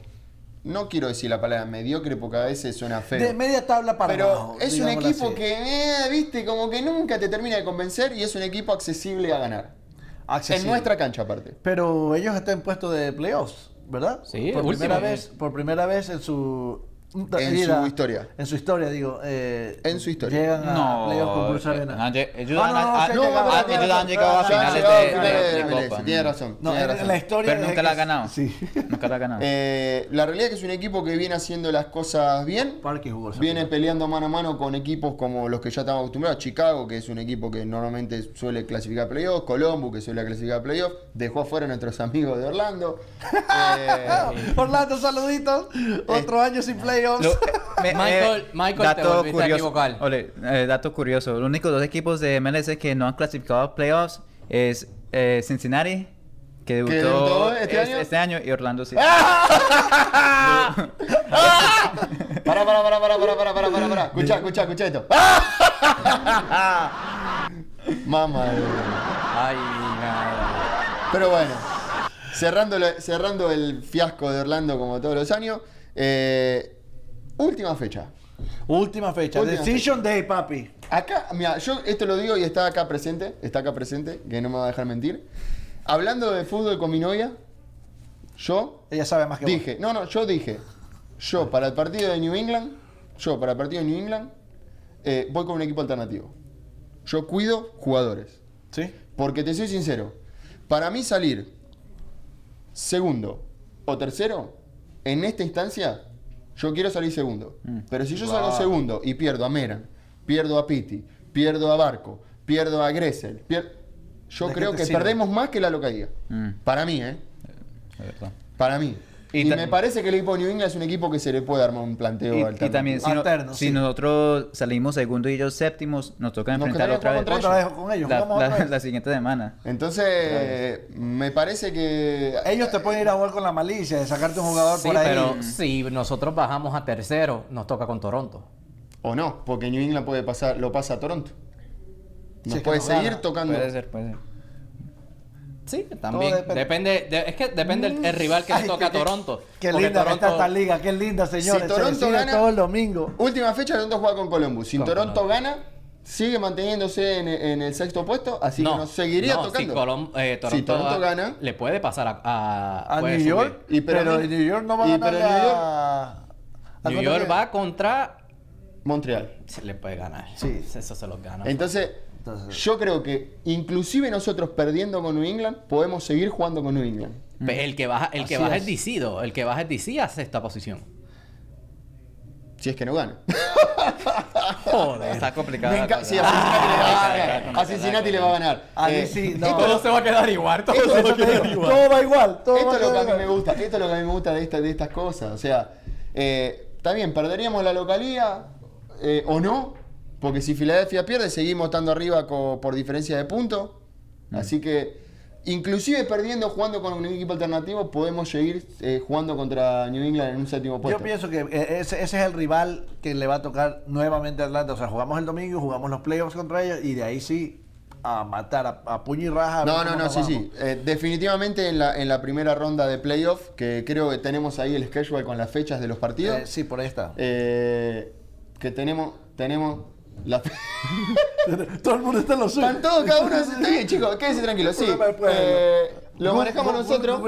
no quiero decir la palabra mediocre porque a veces suena feo. De media tabla para pero abajo, es un equipo así. que, eh, viste, como que nunca te termina de convencer y es un equipo accesible a ganar. Accesible. En nuestra cancha aparte. Pero ellos están en puesto de playoffs, ¿verdad? Sí, por último. primera vez, por primera vez en su En vida- su historia. En su historia, digo. eh, En su historia. Llegan a No, playoffs con Bruce eh, Arena. ellos Ah, han- no, no, ah, llegado, ah, sí, ellos han llegado a finales de, Copa. Tiene razón. No, tiene en, razón. en la historia. Pero nunca la ha ganado. Sí. Nunca la ha ganado. Eh, la realidad es que es un equipo que viene haciendo las cosas bien. Parque jugó esa Viene peleando mano a mano con equipos como los que ya estamos acostumbrados. Chicago, que es un equipo que normalmente suele clasificar playoffs. Columbus, que suele clasificar playoffs. Dejó afuera a nuestros amigos de Orlando. Eh, Orlando, saluditos. Otro año sin playoffs. Lo- me- Michael- Michael, te volviste a equivocar. Ole, eh, dato curioso. Los únicos dos equipos de MLS que no han clasificado a playoffs es eh, Cincinnati, que debutó, debutó este es- año? y Orlando City. para, para, para, para, para, para, para, para, para. Escucha, escucha, escucha esto. Mamá. de- Ay, nada. Pero bueno, cerrando, cerrando el fiasco de Orlando como todos los años. eh, última fecha. Última fecha. Última Decision Day, papi. Acá, mira, yo esto lo digo y está acá presente, está acá presente, que no me va a dejar mentir. Hablando de fútbol con mi novia, yo Ella sabe más que vos. dije, no, no, yo dije, yo para el partido de New England, yo para el partido de New England, eh, voy con un equipo alternativo. Yo cuido jugadores. ¿Sí? Porque te soy sincero, para mí salir segundo o tercero, en esta instancia, yo quiero salir segundo. Pero si yo salgo segundo y pierdo a Meran, pierdo a Pitti, pierdo a Barco, pierdo a Gressel, pier- yo ¿De qué creo que sirve? perdemos más que la localidad. Mm. Para mí, ¿eh? Verdad. Para mí. Y Y, me parece que el equipo de New England es un equipo que se le puede armar un planteo Y, y alternativo. también, si, no- Alterno, si sí. nosotros salimos segundo y ellos séptimos, nos toca Nos enfrentar otra vez. jugar Otra vez con ellos. La, jugamos la- otra vez. la siguiente semana. Entonces, me parece que... Ellos te pueden ir a jugar con la malicia de sacarte un jugador Sí, por ahí. pero si nosotros bajamos a tercero, nos toca con Toronto. O no, porque New England puede pasar, lo pasa a Toronto. Nos Sí, puede seguir gana. tocando. Puede ser, puede ser. Sí, también. depende. Depende, de- es que depende el, el rival que Ay, le toca a Toronto. Qué linda Toronto- esta liga, qué linda, señores. Si Toronto gana- todo el domingo. Última fecha, Toronto juega con Columbus. Si Con Toronto gana, sigue manteniéndose en, en el sexto puesto, así que nos seguiría no, tocando. Si, Colom- eh, Toronto, Si Toronto gana, le puede pasar a, a, A puede New. York, Y pero pero, New- New York no va a ganar pero New York- a... ¿a New York va contra. Montreal. Se le puede ganar. Sí. Eso se los gana. Entonces, Entonces- yo creo que inclusive nosotros perdiendo con New England, podemos seguir jugando con New England. El que baja, el que baja es. es DC, el que baja es DC a sexta posición. Si es que no gana. Joder. Está complicado. Me enca- sí, a Cincinnati le va a ganar. A Cincinnati le va a ganar. A Eh, DC, no. esto- Todo se va a quedar igual. Todo Esto se es va a que quedar digo. igual. Todo va igual, todo Esto es lo que a mí igual. me gusta, esto es lo que a mí me gusta de, esta- de estas cosas. O sea, eh, está bien, perderíamos la localía eh, o no, porque si Filadelfia pierde, seguimos estando arriba por diferencia de puntos. Así que, inclusive perdiendo, jugando con un equipo alternativo, podemos seguir eh, jugando contra New England en un séptimo puesto. Yo pienso que eh, ese, ese es el rival que le va a tocar nuevamente a Atlanta. O sea, jugamos el domingo, jugamos los playoffs contra ellos y de ahí sí a matar, a, a puño y raja. No, no, no, sí, vamos. sí. Eh, definitivamente en la, en la primera ronda de playoff, que creo que tenemos ahí el schedule con las fechas de los partidos. Eh, sí, por ahí está. que tenemos, tenemos la Todo el mundo está en lo suyo. Están todos, cada uno. Está bien, chicos, quédense tranquilos. Sí, eh, lo manejamos nosotros.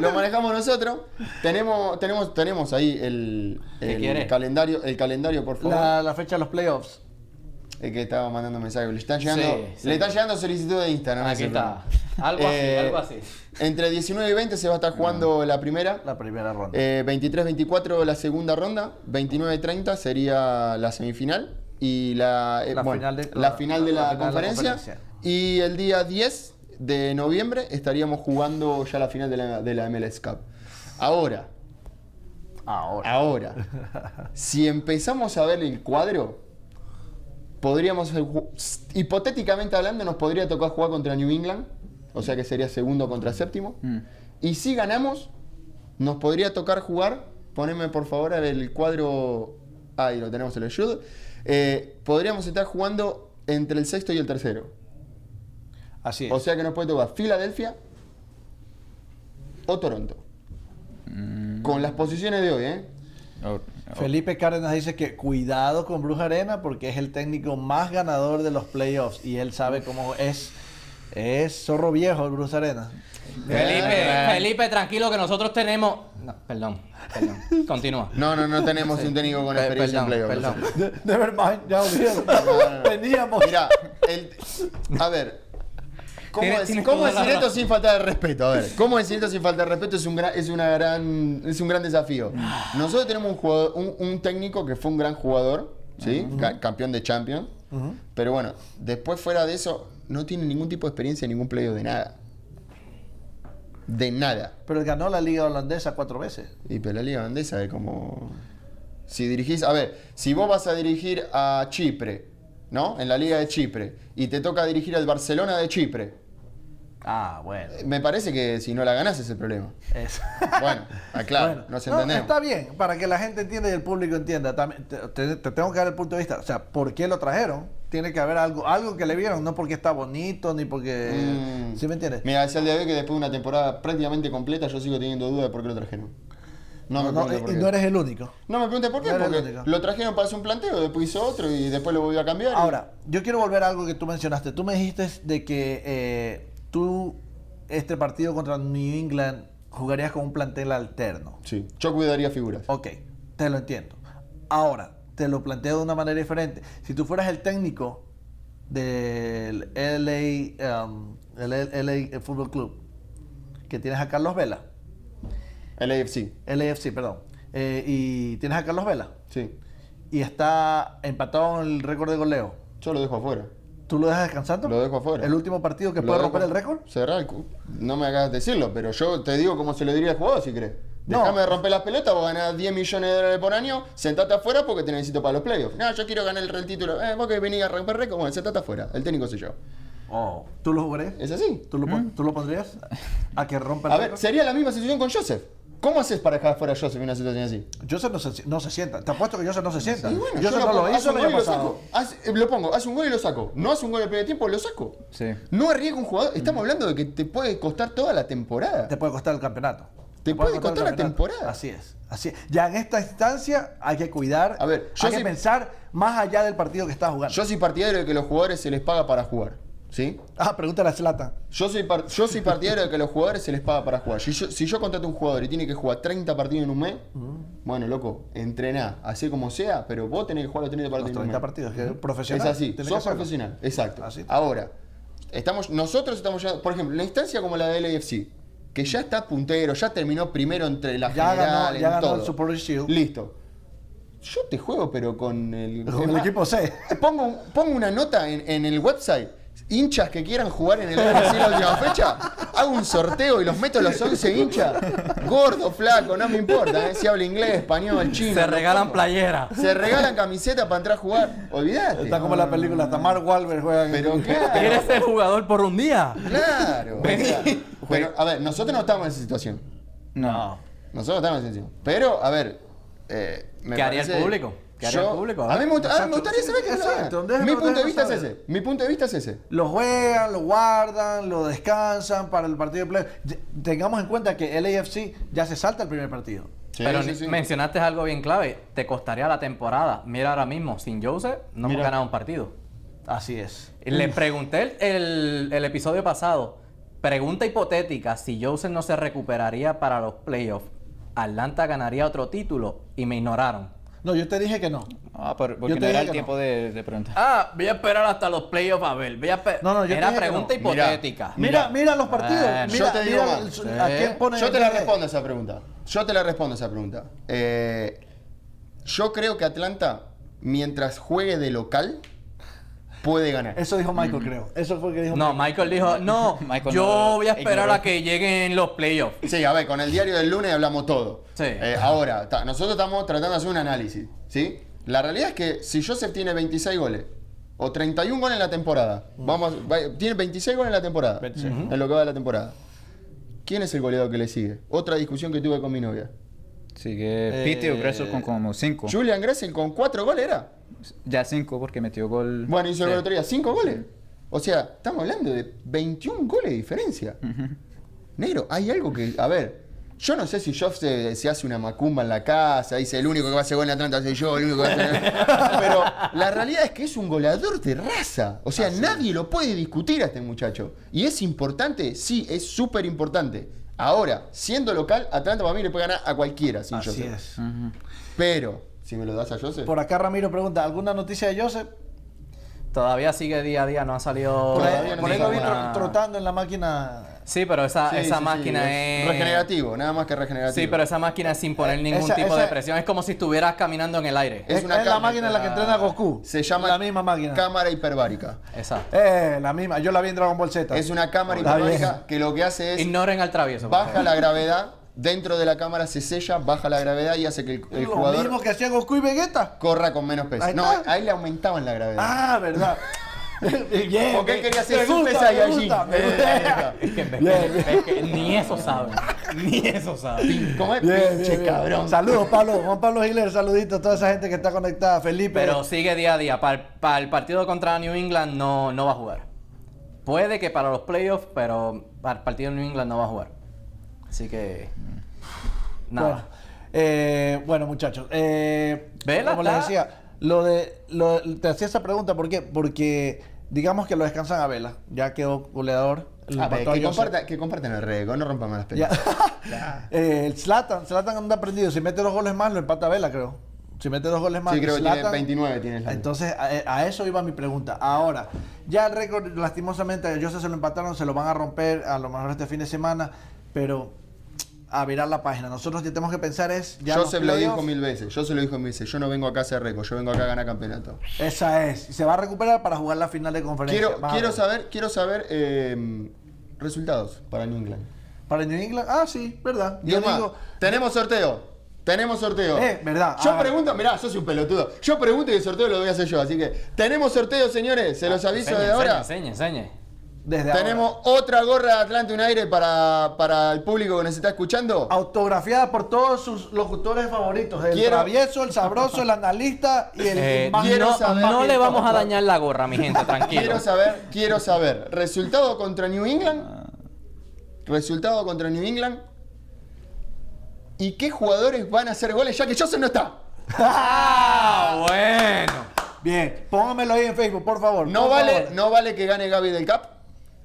Lo manejamos nosotros. Tenemos, tenemos, tenemos ahí el, calendario, el calendario, por favor. La, la fecha de los playoffs. El que estaba mandando mensajes. Le están llegando, Sí, sí. le están llegando solicitud de Instagram. Aquí está. Algo así, Eh, algo así. Entre 19 y 20 se va a estar jugando la primera. La primera ronda. Eh, 23-24 la segunda ronda, 29-30 sería la semifinal y la, eh, La bueno, final de- la final de la, la final de conferencia. conferencia. Y el día 10 de noviembre estaríamos jugando ya la final de la, de la MLS Cup. Ahora, Ahora. ahora, si empezamos a ver el cuadro, podríamos, hipotéticamente hablando, nos podría tocar jugar contra New England, o sea que sería segundo contra séptimo. Mm. Y si ganamos, nos podría tocar jugar, poneme por favor el cuadro, ahí lo tenemos en el shoot, eh, podríamos estar jugando entre el sexto y el tercero. Así es. O sea que nos puede tocar Filadelfia o Toronto. Con las posiciones de hoy, ¿eh? Oh, oh. Felipe Cárdenas dice que cuidado con Bruja Arena porque es el técnico más ganador de los playoffs y él sabe cómo es. Es zorro viejo el Bruja Arena. Felipe. Felipe, tranquilo que nosotros tenemos. No, perdón, perdón. Continúa. No, no, no tenemos un técnico con Pe- experiencia en perdón, playoffs. perdón. De- Nevermind, ya olvídalo. Teníamos. Mira, el- a ver. ¿Cómo, Tienes- tienes decir esto sin faltar de respeto? A ver, ¿cómo decir esto sin faltar de respeto? Es un gran, es una gran, es un gran desafío. Nosotros tenemos un, jugador, un, un técnico que fue un gran jugador, ¿sí? Ca- campeón de Champions. Pero bueno, después fuera de eso, no tiene ningún tipo de experiencia en ningún playoff de nada. De nada. Pero él ganó la liga holandesa cuatro veces. Y pero la liga holandesa es como... Si dirigís... A ver, si vos vas a dirigir a Chipre, ¿no? En la liga de Chipre, y te toca dirigir al Barcelona de Chipre, Ah, bueno. eh, me parece que si no la ganás es el problema. Es- Bueno, ah, claro, Bueno, nos no, entendemos. está bien, para que la gente entienda y el público entienda. También te, te- te tengo que dar el punto de vista. O sea, ¿por qué lo trajeron? Tiene que haber algo, algo que le vieron, no porque está bonito, ni porque. Mm. ¿Sí me entiendes? Mira, es el de hoy que después de una temporada prácticamente completa yo sigo teniendo dudas de por qué lo trajeron. No, No, me no, preguntes por qué. no eres el único. No me preguntes por qué, no porque lo trajeron para hacer un planteo, después hizo otro y después lo volvió a cambiar. y- Ahora, yo quiero volver a algo que tú mencionaste. Tú me dijiste de que eh, tú, este partido contra New England, jugarías con un plantel alterno. Sí, yo cuidaría figuras. Ok, te lo entiendo. Ahora, te lo planteo de una manera diferente. Si tú fueras el técnico del LA, um, el LA Football Club, que tienes a Carlos Vela, El AFC, LAFC, perdón, eh, y tienes a Carlos Vela, sí. y está empatado en el récord de goleo, Yo lo dejo afuera. ¿tú lo dejas descansando? Lo dejo afuera. ¿El último partido que puede romper el récord? Cu- No me hagas decirlo, pero yo te digo cómo se lo diría al jugador si crees. No. Déjame de romper las pelotas, vos ganás 10 millones de dólares por año, sentate afuera porque te necesito para los playoffs. No, yo quiero ganar el, el título. Eh, vos que venís a romper récord, bueno, sentate afuera. El técnico soy yo. Oh, ¿Tú lo jugarías? Es así. ¿Tú lo, pon- ¿Tú lo pondrías? ¿A que rompa el A ver, récord? sería la misma situación con Joseph. ¿Cómo haces para dejar fuera a Joseph en una situación así? Joseph no se, no se sienta. Te apuesto que Joseph no se sienta. Y bueno, Joseph yo no lo hace hizo un el y año lo pasado. Hace- eh, lo pongo, hace un gol y lo saco. No hace un gol en el primer tiempo, lo saco. Sí. No arriesga un jugador. Estamos hablando de que te puede costar toda la temporada. Te puede costar el campeonato. Te puede costar la temporada. Así es. Así es. Ya en esta instancia hay que cuidar, A ver, yo hay que pensar más allá del partido que estás jugando. Yo soy partidario de que los jugadores se les paga para jugar. ¿Sí? Ah, pregúntale a Zlatan. Yo soy, yo soy partidario de que los jugadores se les paga para jugar. Si yo, si yo contrato a un jugador y tiene que jugar 30 partidos en un mes, bueno, loco, entrená, así como sea, pero vos tenés que jugar los 30 Los partidos en un 30 mes. partidos, que es profesional. Es así, tenés sos profesional, exacto. Así. Ahora, estamos, nosotros estamos ya, por ejemplo, en la instancia como la del AFC, que ya está puntero, ya terminó primero entre la Ya general, ganó- en ya ganó todo. el Super Shield. Listo. Yo te juego, pero con el, Con el equipo C. Pongo, pongo una nota en, en el website. Hinchas que quieran jugar en el NFC la última fecha, hago un sorteo y los meto los 11 hinchas. Gordo, flaco, no me importa, ¿eh? si habla inglés, español, chino. Se regalan pongo. playeras. Se regalan camisetas para entrar a jugar. Olvídate. Está como la película, hasta Mark Wahlberg juega en Pero claro, ¿Quieres ser jugador por un día? claro. o sea, pero, a ver, nosotros no estamos en esa situación. No. Nosotros no estamos en esa situación. Pero, a ver. eh, me ¿Qué haría el público? ¿Qué haría yo- el público? A mí me, gusta- ah, me Exacto. gustaría saber qué es lo que hagan. Mi punto de vista es ese. Mi punto de vista es ese. Lo juegan, lo guardan, lo descansan para el partido de play. Tengamos en cuenta que el AFC ya se salta el primer partido. Sí, Pero sí, ni- sí. mencionaste algo bien clave. Te costaría la temporada. Mira ahora mismo, sin Joseph no hemos ganado un partido. Así es. Le pregunté el, el- el episodio pasado. Pregunta hipotética: si Joseph no se recuperaría para los playoffs, ¿Atlanta ganaría otro título? Y me ignoraron. No, yo te dije que no. Ah, pero Yo porque te no era el tiempo de, de preguntar. Ah, voy a esperar hasta los playoffs a ver. Voy a No, no, yo te Era pregunta no. hipotética. Mira, mira los partidos. Bueno, mira, yo te digo mira más. el- ¿A quién pone Yo te la respondo a esa pregunta. Yo te la respondo a esa pregunta. Eh, yo creo que Atlanta, mientras juegue de local, puede ganar. Eso dijo Michael, creo. Eso fue lo que dijo No, Michael dijo: No, Michael yo no- voy a esperar ignoró. a que lleguen los playoffs. Sí, a ver, con el diario del lunes hablamos todo. Sí. Eh, ahora, ta- nosotros estamos tratando de hacer un análisis, ¿sí? La realidad es que si Joseph tiene 26 goles o 31 goles en la temporada, vamos, va- tiene 26 goles en la temporada, 26. en lo que va de la temporada. ¿Quién es el goleador que le sigue? Otra discusión que tuve con mi novia. Sigue Eh, Pete o Gressel con como 5. Julian Gressel con 4 goles era. Ya 5 porque metió gol. Bueno, hizo el gol otro día, 5 goles. O sea, estamos hablando de 21 goles de diferencia. Negro, hay algo que. A ver, yo no sé si Joff se, se hace una macumba en la casa, dice el único que va a hacer gol en Atlanta soy yo, el único que va a hacer. Pero la realidad es que es un goleador de raza. O sea, nadie lo puede discutir a este muchacho. Y es importante, sí, es súper importante. Ahora, siendo local, Atlanta para mí le puede ganar a cualquiera sin Así Joseph. es. Pero, si me lo das a Joseph. Por acá Ramiro pregunta, ¿alguna noticia de Joseph? Todavía sigue día a día, no ha salido. Por ahí, no por ahí lo vi trotando en la máquina. Sí, pero esa, Sí, esa sí, sí, máquina es. Regenerativo, nada más que regenerativo. Sí, pero esa máquina es sin poner ningún Esa- tipo esa- de presión. Es como si estuvieras caminando en el aire. Es Es, una es la máquina en la que entrena Goku. Se llama La misma máquina. cámara hiperbárica. Exacto. Eh, la misma. Yo la vi en Dragon Ball Z. Es una cámara Está hiperbárica que lo que hace es Ignoren al travieso. baja favor. la gravedad, dentro de la cámara se sella, baja la gravedad y hace que el, el Lo jugador mismo que hacía Goku y Vegeta. corra con menos peso. Ahí No, está. a él le aumentaban la gravedad. Ah, verdad. Bien, Porque él me- quería ser me Super gusta, me Saiyajin. ni eso saben. Ni eso saben. ¿Cómo es? Bien, Pinche bien, bien. cabrón. Saludos, Pablo. Juan Pablo Giler, saluditos a toda esa gente que está conectada. Felipe. Pero sigue día a día. Para, el partido contra New England no, no va a jugar. Puede que para los playoffs, pero para el partido de New England no va a jugar. Así que. Nada. Bueno, eh, bueno, muchachos. Eh, Vela como les está- decía, lo de, lo- te hacía esa pregunta, ¿por qué? Porque digamos que lo descansan a Vela. Ya quedó goleador. el A ver, empató a que, comparta, que compartan el récord, no rompamos las pelotas. Eh, el Zlatan, Zlatan anda aprendido. Si mete dos goles más, lo empata Vela, creo. Si mete dos goles más. Sí, creo que Zlatan- tiene 29 tiene Zlatan. Entonces, a, a eso iba mi pregunta. Ahora, ya el récord, lastimosamente, a Joseph se lo empataron, se lo van a romper a lo mejor este fin de semana, pero a virar la página. Nosotros ya tenemos que pensar es. Ya Joseph lo dijo mil veces, yo se lo dijo mil veces, yo no vengo acá a hacer récord, yo vengo acá a ganar campeonato. Esa es. Se va a recuperar para jugar la final de conferencia. Quiero, quiero saber, quiero saber eh, resultados para New England. Para New England, ah, sí, verdad. Y Yo más, digo, tenemos sorteo. Tenemos sorteo. Eh, verdad. Yo Ah. pregunto, mirá, sos un pelotudo. Yo pregunto y el sorteo lo voy a hacer yo. Así que tenemos sorteo, señores. Se los aviso Enseñe, de ahora. Enseñe, enseñe. Desde Tenemos otra gorra de Atlanta United para, para el público que nos está escuchando. autografiada por todos sus locutores favoritos: el Quiero- travieso, el sabroso, el analista y el Eh, más no, saber- no le vamos a dañar la gorra, mi gente, tranquilo. Quiero saber, quiero saber. Resultado contra New England. Resultado contra New England. ¿Y qué jugadores van a hacer goles ya que Joseph no está? ¡Ah, bueno! Bien, póngamelo ahí en Facebook, por favor. No por vale, favor. no vale que gane Gaby del Cap.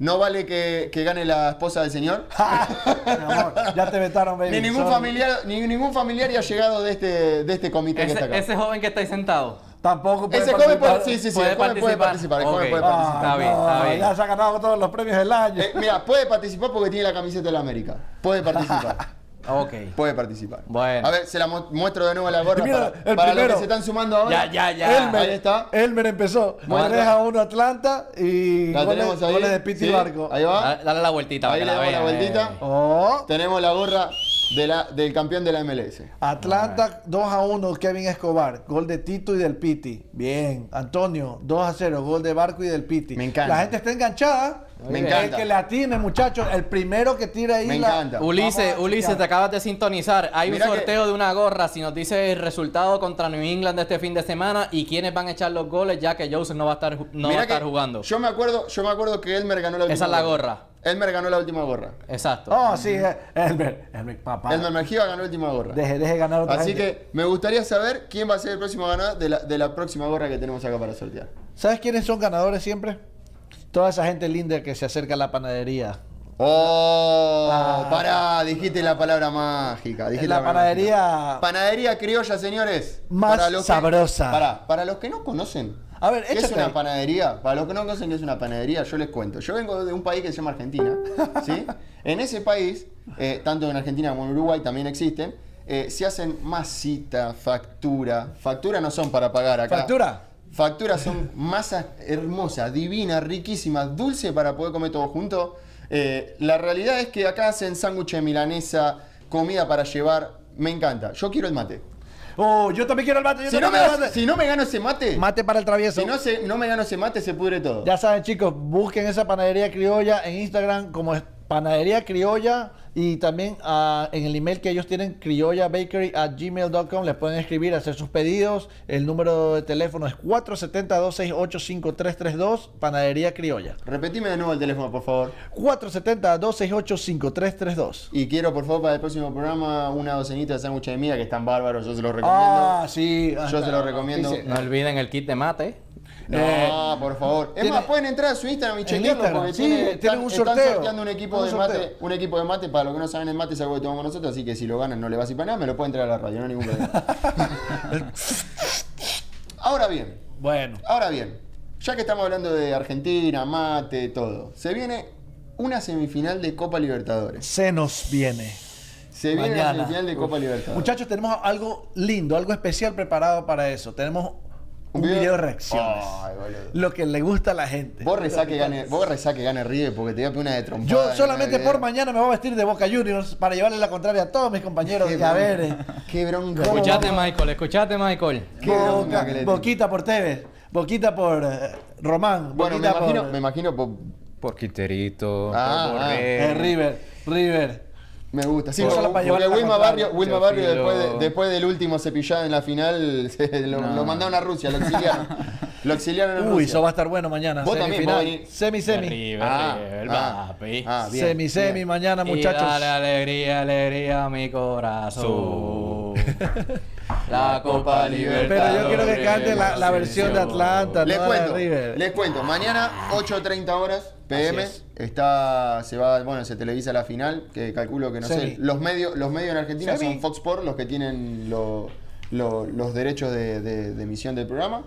No vale que, que gane la esposa del señor. Mi amor, ya te vetaron, baby. Ni ningún sorry. familiar, ni ningún familiar ya ha llegado de este, de este comité que está Ese, acá. ese joven que está ahí sentado. Tampoco puede Ese joven puede, participar. sí, sí, sí, Puede el joven puede participar. participar. el joven Ok. puede Ah, participar. Está bien, está bien. Ya se ha ganado todos los premios del año. Eh, mira, puede participar porque tiene la camiseta de la América. Puede participar. Ok. puede participar. Bueno. A ver, se la mu- muestro de nuevo la gorra Mira, para, el para los que se están sumando ahora. Ya, ya, ya. Elmer, Ahí está. Elmer empezó. Bueno, 3 a 1 Atlanta y La goles, tenemos ahí. goles de Piti Sí, Barco. Ahí va. Dale, la vueltita para Ahí que le la damos la vean. vueltita. eh. Oh, Tenemos la gorra de la, del campeón de la MLS. Atlanta 2 a 1 Kevin Escobar. Gol de Tito y del Piti. Bien. Antonio 2 a 0. Gol de Barco y del Piti. Me encanta. La gente está enganchada. Me El encanta. que le atine, muchachos. El primero que tira ahí. Me la- encanta. Ulises, Ulises, te acabas de sintonizar. Hay Mira un que- sorteo de una gorra. Si nos dice el resultado contra New England de este fin de semana y quiénes van a echar los goles, ya que Joseph no va a estar, no va a estar que jugando. Yo me acuerdo, yo me acuerdo que Elmer ganó la última Esa es la gorra. Elmer ganó la última gorra. Exacto. Oh, sí. eh, Elmer. Elmer, papá. Elmer Mejía ganó la última gorra. Deje, deje ganar otra Así gente. que me gustaría saber quién va a ser el próximo ganador de la, de la próxima gorra que tenemos acá para sortear. ¿Sabes quiénes son ganadores siempre? Toda esa gente linda que se acerca a la panadería. Oh, Ah. pará, dijiste la palabra mágica. dijiste La mágica. panadería. Panadería criolla, señores. Más los sabrosa. pará, para los que no conocen. A ver, ¿Qué es una ahí. panadería? Para los que no conocen qué es una panadería, yo les cuento. Yo vengo de un país que se llama Argentina. ¿sí? En ese país, eh, tanto en Argentina como en Uruguay también existen, eh, se hacen masita, factura. Factura no son para pagar acá. ¿Factura? Facturas son masas hermosas, divinas, riquísimas, dulces para poder comer todo junto. Eh, la realidad es que acá hacen sándwiches de milanesa, comida para llevar. Me encanta. Yo quiero el mate. Oh, yo también quiero el mate. Yo Si no, me, también quiero el mate. si no me gano ese mate, Mate para el travieso. si no, se- no me gano ese mate, se pudre todo. Ya saben, chicos, busquen esa panadería criolla en Instagram como es panadería criolla y también ah, en el email que ellos tienen criollabakery at gmail.com les pueden escribir, hacer sus pedidos. El número de teléfono es 470-268-5332, panadería criolla. Repetime de nuevo el teléfono, por favor. 470-268-5332. Y quiero, por favor, para el próximo programa, una docenita de sándwiches de miga que están bárbaros. Yo se los recomiendo. Ah, sí. Yo se lo recomiendo. No olviden el kit de mate. No, Eh, por favor. Es tiene- más, pueden entrar a su Instagram y chequearlo Instagram, porque sí, tiene- tienen están, un están sorteo. sorteando un equipo Un de sorteo. mate. Un equipo de mate, para los que no saben el mate es algo que tomamos nosotros, así que si lo ganan no le va a ir para nada, me lo pueden traer a la radio, no hay ningún problema. ahora bien, Bueno, ahora bien, ya que estamos hablando de Argentina, mate, todo, se viene una semifinal de Copa Libertadores. se nos viene. Se viene la semifinal de Copa Libertadores. Muchachos, tenemos algo lindo, algo especial preparado para eso. Tenemos un, video? de reacciones. Ay. Lo que le gusta a la gente. Vos rezá que gane, vos rezá que gane River porque te voy a pegar una de trompada. Yo solamente por mañana me voy a vestir de Boca Juniors para llevarle la contraria a todos mis compañeros Qué ver. eh, Qué bronca. ¿Cómo Escuchate? Michael, escuchate, Michael. Qué bronca Boca- boquita por Tevez, Boquita por eh, Román, Bueno, me imagino, por me imagino por- Por Quiterito, Ah, por ah. Eh, River, River. Me gusta. Sí, Por- porque, Wilma. Barrio, Wilma Barrio después, de- después del último cepillado en la final se lo, No. lo mandaron a Rusia, lo exiliaron. lo exiliaron en Uy, Rusia. eso va a estar bueno mañana. Vos también semifinal. venir. Semi, semi. River, Ah, River, ah, papi. ah, bien, semi, semi bien. mañana, Y muchachos. dale alegría, alegría a mi corazón. La Copa Libertadores. Pero yo quiero que cante la, la versión de Atlanta, Les no cuento, River. les cuento. Mañana 8.30 horas PM es. está se va, bueno, se televisa la final, que calculo que no Semi. sé, los medios los medios en Argentina Semi. son Fox Sports los que tienen lo- lo- los derechos de, de- de emisión del programa.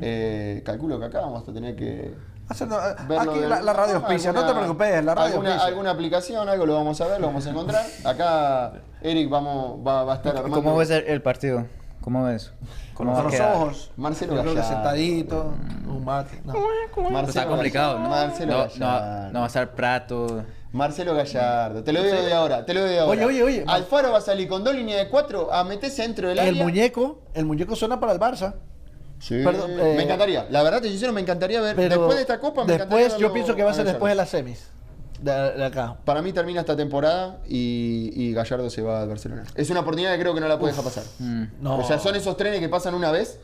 Eh, calculo que acá vamos a tener que Hacer- eh, Aquí de- la, la radio auspicia, no te preocupes, la radio alguna, auspicia. alguna aplicación, algo lo vamos a ver, lo vamos a encontrar. Acá Eric vamos, va, va a estar armando. ¿Cómo ves el, el partido? ¿Cómo ves? Con ¿Cómo va a los quedar? ojos. Marcelo Gallardo. sentadito, un mate. no. Marcelo Está complicado, ¿no? Marcelo no, Gallardo. no, no va a estar Prato. Marcelo Gallardo, te lo digo de ahora, te lo digo de ahora. Oye, oye, oye. Alfaro va a salir con dos líneas de cuatro a meterse dentro del El área. muñeco, el muñeco suena para el Barça. Sí. Perdón, eh, me encantaría. La verdad, te sincero, me encantaría ver. Pero después de esta copa, me encantaría después yo verlo pienso que va a ser Gallardo. después de las semis. De, de acá. Para mí termina esta temporada y, y Gallardo se va al Barcelona. Es una oportunidad que creo que no la puede dejar pasar. Mm. No. O sea, son esos trenes que pasan una vez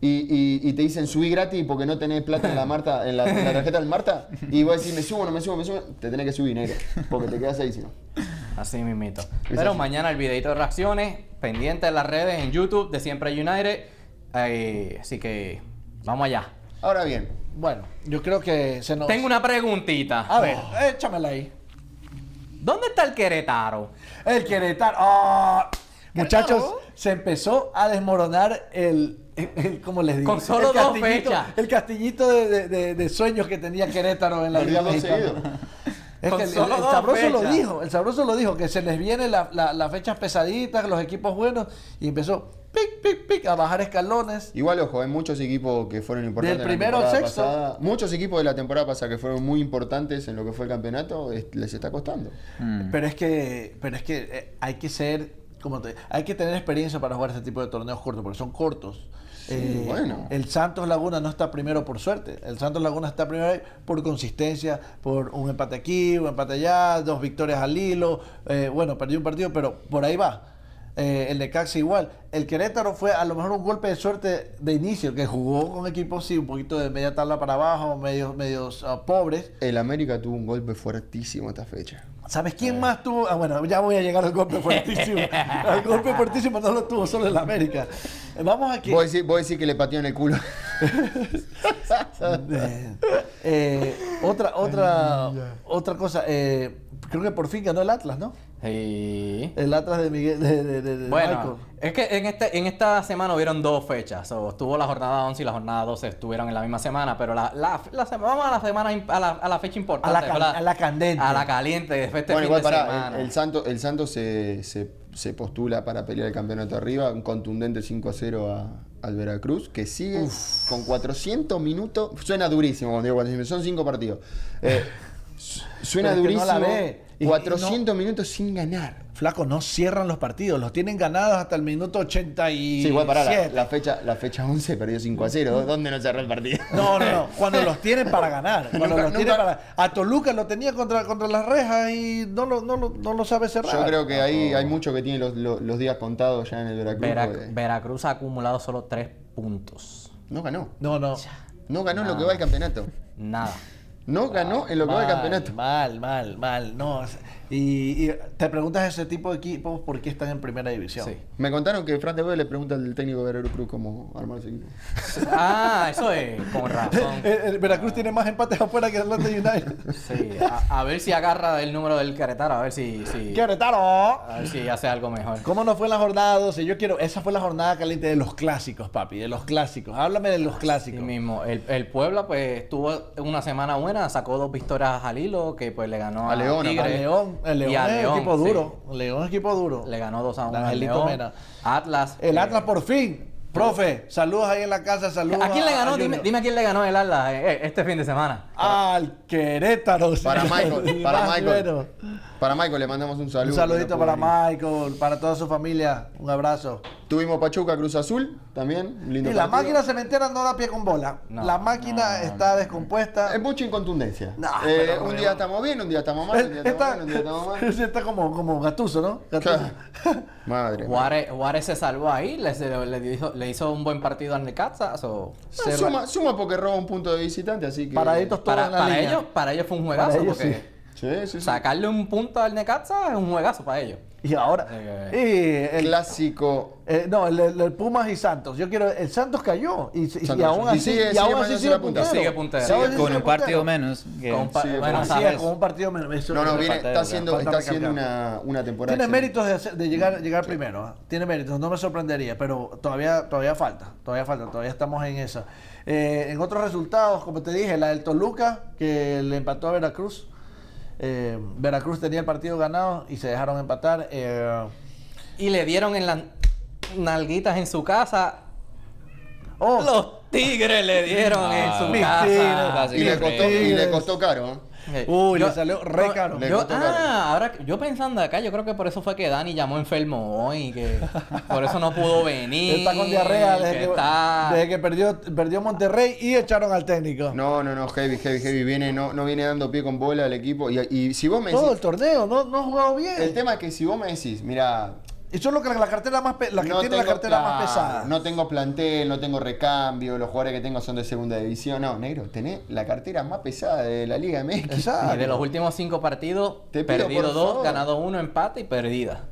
y, y- y te dicen subí gratis porque no tenés plata en la Marta, en la, en la tarjeta del Marta. Y vos decís, me subo, no me subo, me subo. Te tenés que subir, negro. Porque te quedas ahí si no. Así mismito. Pero así. mañana el videito de reacciones, pendiente de las redes en YouTube de Siempre United. Eh, así que vamos allá. Ahora bien, Bueno, yo creo que se nos... Tengo una preguntita. A ver, échamela ahí. ¿Dónde está el Querétaro? El Querétaro. ¡Ah! Muchachos, se empezó a desmoronar el, el- el- ¿cómo les digo? Con solo el dos castillito- fechas. El castillito de, de- de- de sueños que tenía Querétaro en la Liga Mexicana. Es Con que el, el sabroso lo dijo, el sabroso lo dijo, que se les viene la- la- las fechas pesaditas, los equipos buenos, y empezó pic, pic, pic, a bajar escalones. igual ojo, hay muchos equipos que fueron importantes. Del primero al temporada sexto. pasada. Muchos equipos de la temporada pasada que fueron muy importantes en lo que fue el campeonato, es- les está costando. Mm. Pero es que, pero es que eh, hay que ser, como te, hay que tener experiencia para jugar este tipo de torneos cortos, porque son cortos. Eh, bueno. El Santos Laguna no está primero por suerte. El Santos Laguna está primero por consistencia, por un empate aquí, un empate allá, dos victorias al hilo. Eh, bueno, perdió un partido, pero por ahí va. Eh, el Necaxa igual. El Querétaro fue a lo mejor un golpe de suerte de inicio, que jugó con equipos sí, un poquito de media tabla para abajo, medios, medios ah, pobres. El América tuvo un golpe fuertísimo esta fecha. ¿Sabes quién más tuvo? Ah, bueno, ya voy a llegar al golpe fuertísimo. al golpe fuertísimo no lo tuvo solo el América. Eh, Vamos aquí. Vos decís, vos decís que le pateó en el culo. Eh, eh, otra, otra, otra cosa. eh, creo que por fin ganó el Atlas, ¿no? Sí. El Atlas de Miguel. De, de- de- de Bueno, es que en, este, en esta semana hubieron dos fechas. So, estuvo la jornada 11 y la jornada 12 estuvieron en la misma semana, pero la, la, la sema- vamos a la semana a la, a la fecha importante. A la candente. A la caliente, después este bueno, fin igual de para semana. el, el Santos, el Santos se, se, se postula para pelear el campeonato arriba, un contundente 5 a 0 a- al Veracruz, que sigue con 400 minutos. Suena durísimo cuando digo 400, son 5 partidos. Eh, su- suena que no durísimo. la ve. Y- y no- 400 minutos sin ganar. Flaco, no cierran los partidos. Los tienen ganados hasta el minuto 87. Sí, igual para la, la fecha, la fecha 11 perdió 5 a 0. ¿Dónde no cerró el partido? No, no, no. Cuando los tienen para ganar. Cuando Nunca- los tienen nunca- para. A Toluca lo tenía contra, contra las rejas y no lo, no lo, no lo sabe cerrar. Yo creo que ahí hay mucho que tiene los, los- los días contados ya en el Veracruz. Vera- porque Veracruz ha acumulado solo 3 puntos. No ganó. No, no. No ganó lo que va el campeonato. Nada. No ganó en lo que va el Mal, campeonato. Mal, mal, mal. No. Y, y te preguntas ese tipo de equipos por qué están en primera división. Sí. Me contaron que Fran de Boer le pregunta al técnico de Veracruz cómo armar ese equipo. Ah, eso es, con razón. El, el Veracruz tiene más empates afuera que Atlanta United. Sí, a, a ver si agarra el número del Querétaro, a ver si, si, ¡Querétaro! a ver si hace algo mejor. ¿Cómo no fue la jornada 12? Yo quiero, esa fue la jornada caliente de los clásicos, papi, de los clásicos. Háblame de los Sí clásicos. mismo. El, el Puebla, pues, tuvo una semana buena, sacó dos victorias al hilo, que pues le ganó A a, León, A Tigre. León, el León y es León, equipo sí. duro. León es equipo duro. Le ganó 2 a 1 De al Angelito León. Mena. Atlas. El eh, Atlas por fin. Profe, saludos ahí en la casa, saludos. ¿A quién le ganó? a Dime, dime a quién le ganó el Atlas eh, eh, este fin de semana. Al Querétaro. Para. Michael, para Michael. Para Michael le mandamos un saludo. Un saludito no para. Michael, para toda su familia. Un abrazo. Tuvimos Pachuca Cruz Azul también. Lindo Y la partido. máquina cementera no da pie con bola. No, la máquina no, está descompuesta. Es mucha incontundencia. No, Eh, pero un día estamos bien, un día estamos mal, un día estamos está, mal, un día estamos mal. está como, como Gatuso, ¿no? Gattuso. Madre. Juárez, se salvó ahí, le, le, le hizo, le hizo un buen partido al Necaxa. so- No, se suma, suma porque roba un punto de visitante, así que. Para, ellos, para ellos fue un juegazo, ellos porque Sí, sí, sí. sacarle un punto al Necaxa es un juegazo para ellos. Y ahora. Eh, y el, Clásico. eh, no, el, el- el Pumas y Santos. Yo quiero. El Santos cayó. Y, y- aún Y así, sigue- y sigue aún así sigue la punta. puntero. Sigue puntero. Así Sigue Con sigue un partido puntero. menos. que- Con pa- Sí, bueno, Así es, con un partido menos. Eso No, no, viene, está de- haciendo, está haciendo una, una temporada. Tiene méritos de, hacer- de llegar, llegar primero. ¿ah? Tiene méritos, no me sorprendería, pero todavía, todavía falta. Todavía falta, todavía estamos en eso. Eh, en otros resultados, como te dije, la del Toluca, que le empató a Veracruz. Eh, Veracruz tenía el partido ganado y se dejaron empatar. Eh, Y le dieron en las nalguitas en su casa. oh, Los tigres le dieron en su mis casa. tigres. Y le, costó, y le costó caro. ¿Eh? Uy, le salió re caro. Yo- ah, ahora yo pensando acá, yo creo que por eso fue que Dani llamó enfermo hoy, que por eso no pudo venir. está con diarrea desde que que, está- desde que perdió, perdió Monterrey y echaron al técnico. No, no, no, heavy, heavy, heavy. Viene, no, no viene dando pie con bola al equipo. Y, y si vos me Todo el torneo, no, no ha jugado bien. El tema es que si vos me decís, mira, Eso es lo que la cartera más la que No tiene la cartera más pesada. No tengo plantel, no tengo recambio, los jugadores que tengo son de segunda división. No, negro, tenés la cartera más pesada de la Liga MX. Exacto. Y de los últimos cinco partidos, Te pido, perdido dos, favor. ganado uno, empate y perdida.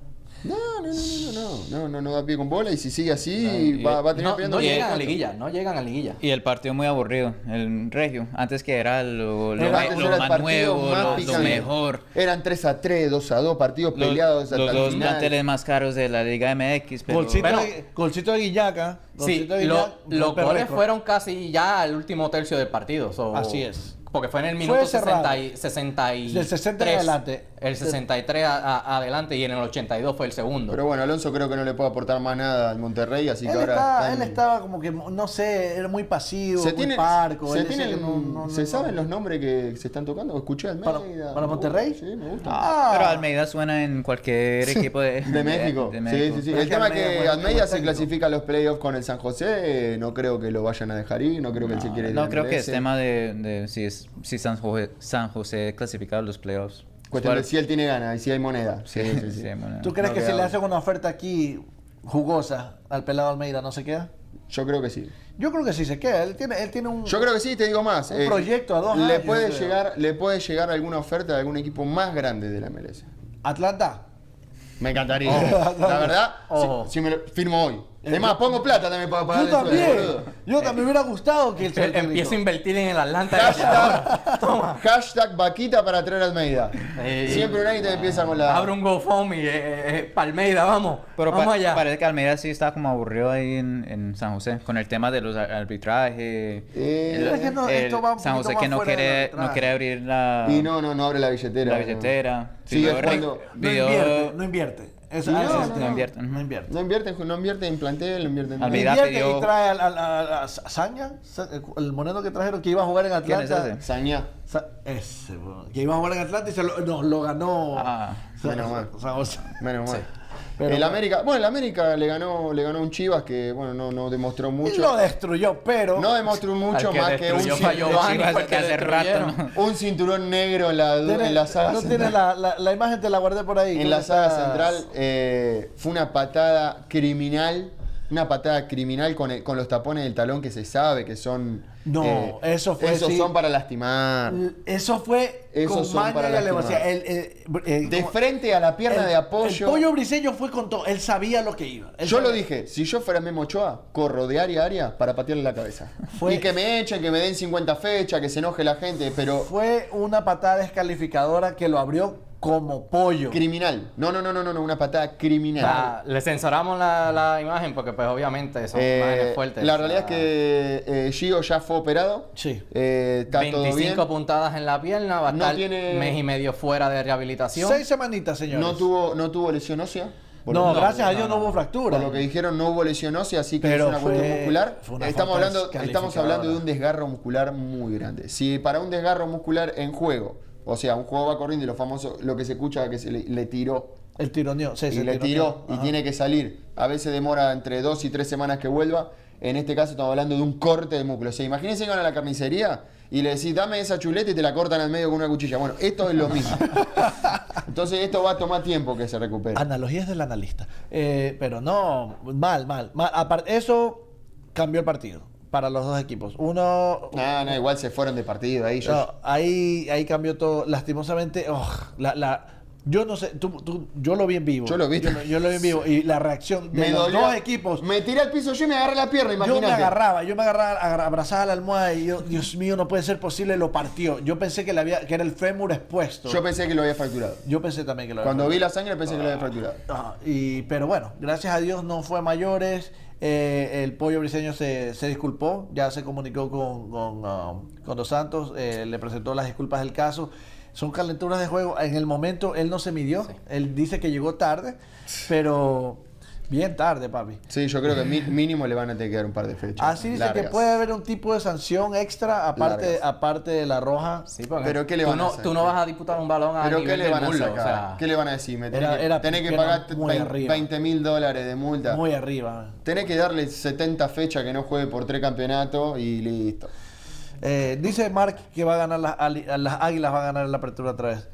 No, no, no, no, no, no, no, no da pie con bola y si sigue así va, va a tener No, peleando no el llegan a liguilla, no llegan a liguilla. Y el partido muy aburrido, el Regio. Antes que era lo, lo, Pero antes lo era el más nuevo, más lo- lo, mejor. Eran 3 a 3, 2 a 2, partidos Los, peleados hasta los el dos planteles más caros de la Liga MX. Pero, Golcito, Bueno. de, golcito de Guillaca. Sí, golcito de lo- Guillaca, los goles fueron casi ya al último tercio del partido. so- Así es. Porque fue en el minuto cerrado. 60 y, 63. Del 60 en adelante. El 63 a- a- adelante y en el 82 fue el segundo. Pero bueno, Alonso creo que no le puede aportar más nada al Monterrey, así que ahora. estaba, él estaba como que, no sé, era muy pasivo, se muy tiene, parco. se, él decía tienen- que no- no- ¿se no- saben no- los nombres que se están tocando? Escuché al ¿Para- Almeida. para Monterrey? Sí, me gusta. Ah. pero Almeida suena en cualquier equipo de, De México. de Sí, México. sí, sí. El tema es que Almeida se clasifica a los playoffs con el San José. No creo que lo vayan a dejar ir. No creo que él se quiere ir No creo que es tema de, de si, es, si San, José, San José clasificado a los playoffs. Cuestión de si él tiene ganas y si hay moneda. Sí, sí, sí. sí, bueno. ¿Tú crees No que si le hacen una oferta aquí jugosa al pelado Almeida no se queda? Yo creo que sí. Yo creo que sí se queda. Él tiene, él tiene un. Yo creo que sí, te digo más. Un proyecto a dos le años, Puede llegar, le puede llegar alguna oferta de algún equipo más grande de la MLS. Atlanta. Me encantaría. la verdad, Ojo. si, si me lo firmo hoy. Es más, pongo plata también para pagar Yo sueldo, también. Yo también me hubiera gustado que el a invertir en el Atlanta. Hashtag, vaquita para traer a Almeida. Eh, Siempre un te empieza con la. Abre un GoFundMe, eh, eh, Palmeida, vamos. Pero vamos pa- allá. parece que Almeida sí está como aburrido ahí en, en San José con el tema de los ar- arbitrajes. Eh, el- Es que no, el esto va un San José que no quiere, no quiere abrir la, Y no, no, no abre la billetera. la no. billetera. Sigue Pidió- jugando- No pidió- invierte, no invierte. Es- no, ah, ese el no, tema. no invierte. No invierte. No invierte, en- no invierte en plantel, no invierte en Invierte pidió- y trae al, al- al- a Saña, Sa- el moreno que trajeron que iba a jugar en ¿Quién es Atlanta. ese? Sañá. Sa- ese, que iba a jugar en Atlanta y se lo, no, lo ganó. Ah, menos mal. Menos mal. Pero el bueno. América, bueno, el América le ganó, le ganó un Chivas que bueno, no, no demostró Y mucho. lo destruyó, pero. No demostró mucho que más que un, cinturón- hace rato. ¿no? un cinturón negro en la, en la saga no central. tiene la, la, la imagen, te la guardé por ahí. en la saga central eh, fue una patada criminal, una patada criminal con, el- con los tapones del talón que se sabe que son. eh, No, eso fue, Esos sí. son para lastimar. Eso fue Esos con son maña para y lastimar. El- el- eh, De frente a la pierna de apoyo. El pollo briseño fue con todo. Él sabía lo que iba. Él Yo lo dije, si yo fuera Memo Ochoa, corro de área a área para patearle la cabeza. Fue- Y que me echen, que me den 50 fechas, que se enoje la gente, pero Fue una patada descalificadora que lo abrió como pollo. criminal. No, no, no, no, no, no, una patada criminal. La- le censuramos la, la imagen porque pues obviamente son Eh, imágenes fuertes. la O realidad es que eh, Gio ya fue operado. Sí. Eh, está todo 25 bien. puntadas en la pierna, va a No estar tiene- mes y medio fuera de rehabilitación. Seis semanitas, señores. No tuvo, no tuvo lesión ósea. No, gracias a Dios no, no. hubo fractura. Por lo que dijeron, no hubo lesión ósea, así que Pero es una fue- cuestión muscular. una Estamos hablando, estamos hablando de un desgarro muscular muy grande. Si para un desgarro muscular en juego, o sea, un juego va corriendo y lo famoso, lo que se escucha es que se le, le tiró El tironeo. Sí, y le tiró y Ajá. tiene que salir. A veces demora entre dos y tres semanas que vuelva. En este caso estamos hablando de un corte de músculo. O sea, imagínense que van a la carnicería y le decís, dame esa chuleta y te la cortan al medio con una cuchilla. Bueno, esto es lo mismo. Entonces esto va a tomar tiempo que se recupere. Analogías del analista. Eh, pero no, mal, mal. mal. Aparte, eso cambió el partido para los dos equipos. Uno. No, no, igual se fueron de partido ahí. Yo, no, ahí, ahí cambió todo. Lastimosamente, oh, la, la- yo no sé, tú, tú- yo lo vi en vivo. Yo lo vi. Yo, yo lo vi en vivo. Y la reacción de me los dolió. dos equipos. Me tiré al piso yo y me agarré la pierna, Yo me imagínate. agarraba, yo me agarraba, agarra- abrazaba a la almohada y yo, Dios mío, no puede ser posible, lo partió. Yo pensé que, le había, que era el fémur expuesto. Yo pensé que lo había fracturado. Yo pensé también que lo había Cuando vi la sangre pensé que lo había fracturado. Ajá, y, pero bueno, gracias a Dios no fue a mayores. Eh, el pollo briseño se, se disculpó, ya se comunicó con, con, um, con Dos Santos, eh, le presentó las disculpas del caso. Son calenturas de juego. En el momento él no se midió, él dice que llegó tarde, pero bien tarde, papi. Sí, yo creo que mínimo le van a tener que dar un par de fechas. Así dice que puede haber un tipo de sanción extra aparte, aparte de la roja. Sí, Pero ¿qué le tú van a no, hacer? tú no vas a disputar un balón a ¿Pero nivel qué le van a sacar? o sea, ¿Qué le van a decir? Me tenés Era- que, era tenés que era pagar muy arriba. 20 mil dólares de multa. Muy arriba. Tenés que darle 70 fechas que no juegue por tres campeonatos y listo. Eh, dice Mark que va a ganar las, águilas, va a ganar la apertura otra vez.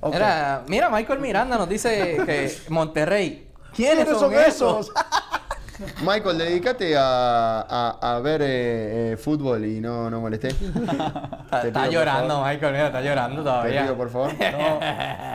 Ok. Era, mira, Michael Miranda nos dice que Monterrey, ¿Quiénes son esos? Michael, dedícate a, a- a ver eh, eh, fútbol y no, no molesté. Está, Te llorando, favor. Michael, mira, está llorando Te todavía. pido, por favor. No,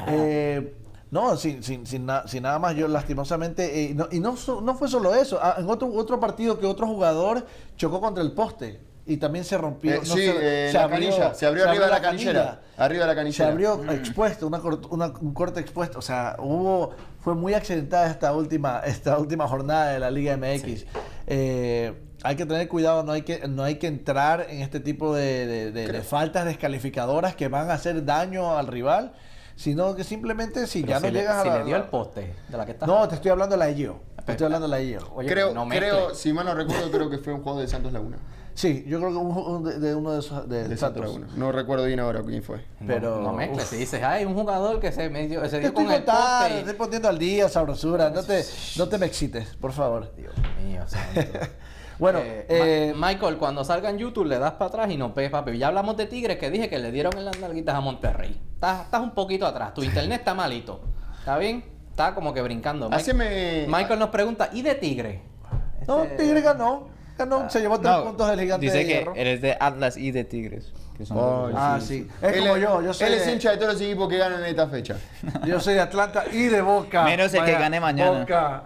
eh, no, sin, sin, sin, na- sin nada más, yo lastimosamente, eh, no- y no, no fue solo eso, ah, en otro, otro partido que otro jugador chocó contra el poste y también se rompió. Eh, no sí, se- eh, la canilla, se abrió arriba de la canilla. canillera, arriba de la Se canillera. abrió expuesto, una, una- un corte expuesto. O sea, hubo, fue muy accidentada esta última, esta última jornada de la Liga MX. Eh, hay que tener cuidado, no hay que, no hay que entrar en este tipo de, de- de- de faltas descalificadoras que van a hacer daño al rival, sino que simplemente si Pero ya si no le, llegas si a la- le dio el poste de la que está. No, te estoy hablando de la IO. Te estoy hablando de la IO. Oye, creo, no creo, si mal no recuerdo, creo que fue un juego de Santos Laguna. Sí, yo creo que un, un- de, de uno de esos de, De Santos. No recuerdo bien ahora quién fue. No- pero- No, mezcles. uf. Si dices, ay, un jugador que se, medio, se Te dio estoy con contando, te estoy poniendo al día, sabrosura. No te, no te me excites, por favor. Dios mío, santo. Bueno, Eh, eh, Ma- Michael, cuando salga en YouTube le das para atrás y no ves, papi. Ya hablamos de Tigres que dije que le dieron en las nalguitas a Monterrey. Estás, estás un poquito atrás. Tu internet está malito. ¿Está bien? Está como que brincando. Haceme. Michael nos pregunta, ¿y de Tigre? no, Este- Tigre ganó. Ganó, se llevó tres No, puntos del gigante dice de que hierro. él es de Atlas y de Tigres. Que son Ay, los- Ah, sí. Es Él como yo, yo soy, Él es de, hincha de todos los equipos que ganan en esta fecha. yo soy de Atlanta y de Boca. Menos el que gane mañana. Boca.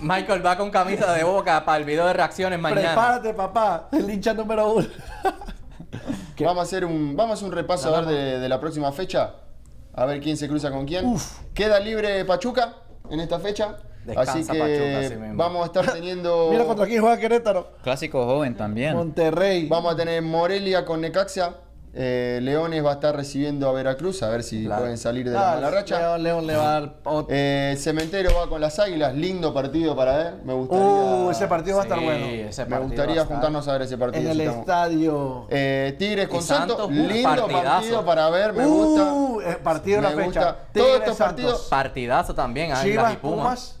Michael va con camisa de boca para el video de reacciones mañana. Prepárate, papá. El hincha número uno. ¿Qué? Vamos a hacer un, vamos a hacer un repaso a ver de, de la próxima fecha. A ver quién se cruza con quién. Queda libre Pachuca en esta fecha. Descansa así que Pachuca, así mismo. vamos a estar teniendo. Mira contra quién juega Querétaro. Clásico joven también. Monterrey. Vamos a tener Morelia con Necaxa. Eh, Leones va a estar recibiendo a Veracruz, a ver si Claro. pueden salir de Ah, la mala racha. León, León le va a dar otro. Eh, Cementero va con las Águilas, lindo partido para ver. Me gustaría, Uh, ese partido va a estar Sí, bueno. me gustaría juntarnos a ver ese partido. En el si estadio. Eh, Tigres con Santos, Santos, un lindo partidazo. partido para ver, me gusta. Uh, eh, partido de Me la fecha. gusta. Todos estos Santos. partidos- Partidazo también, Águilas Chivas y y Pumas. Pumas.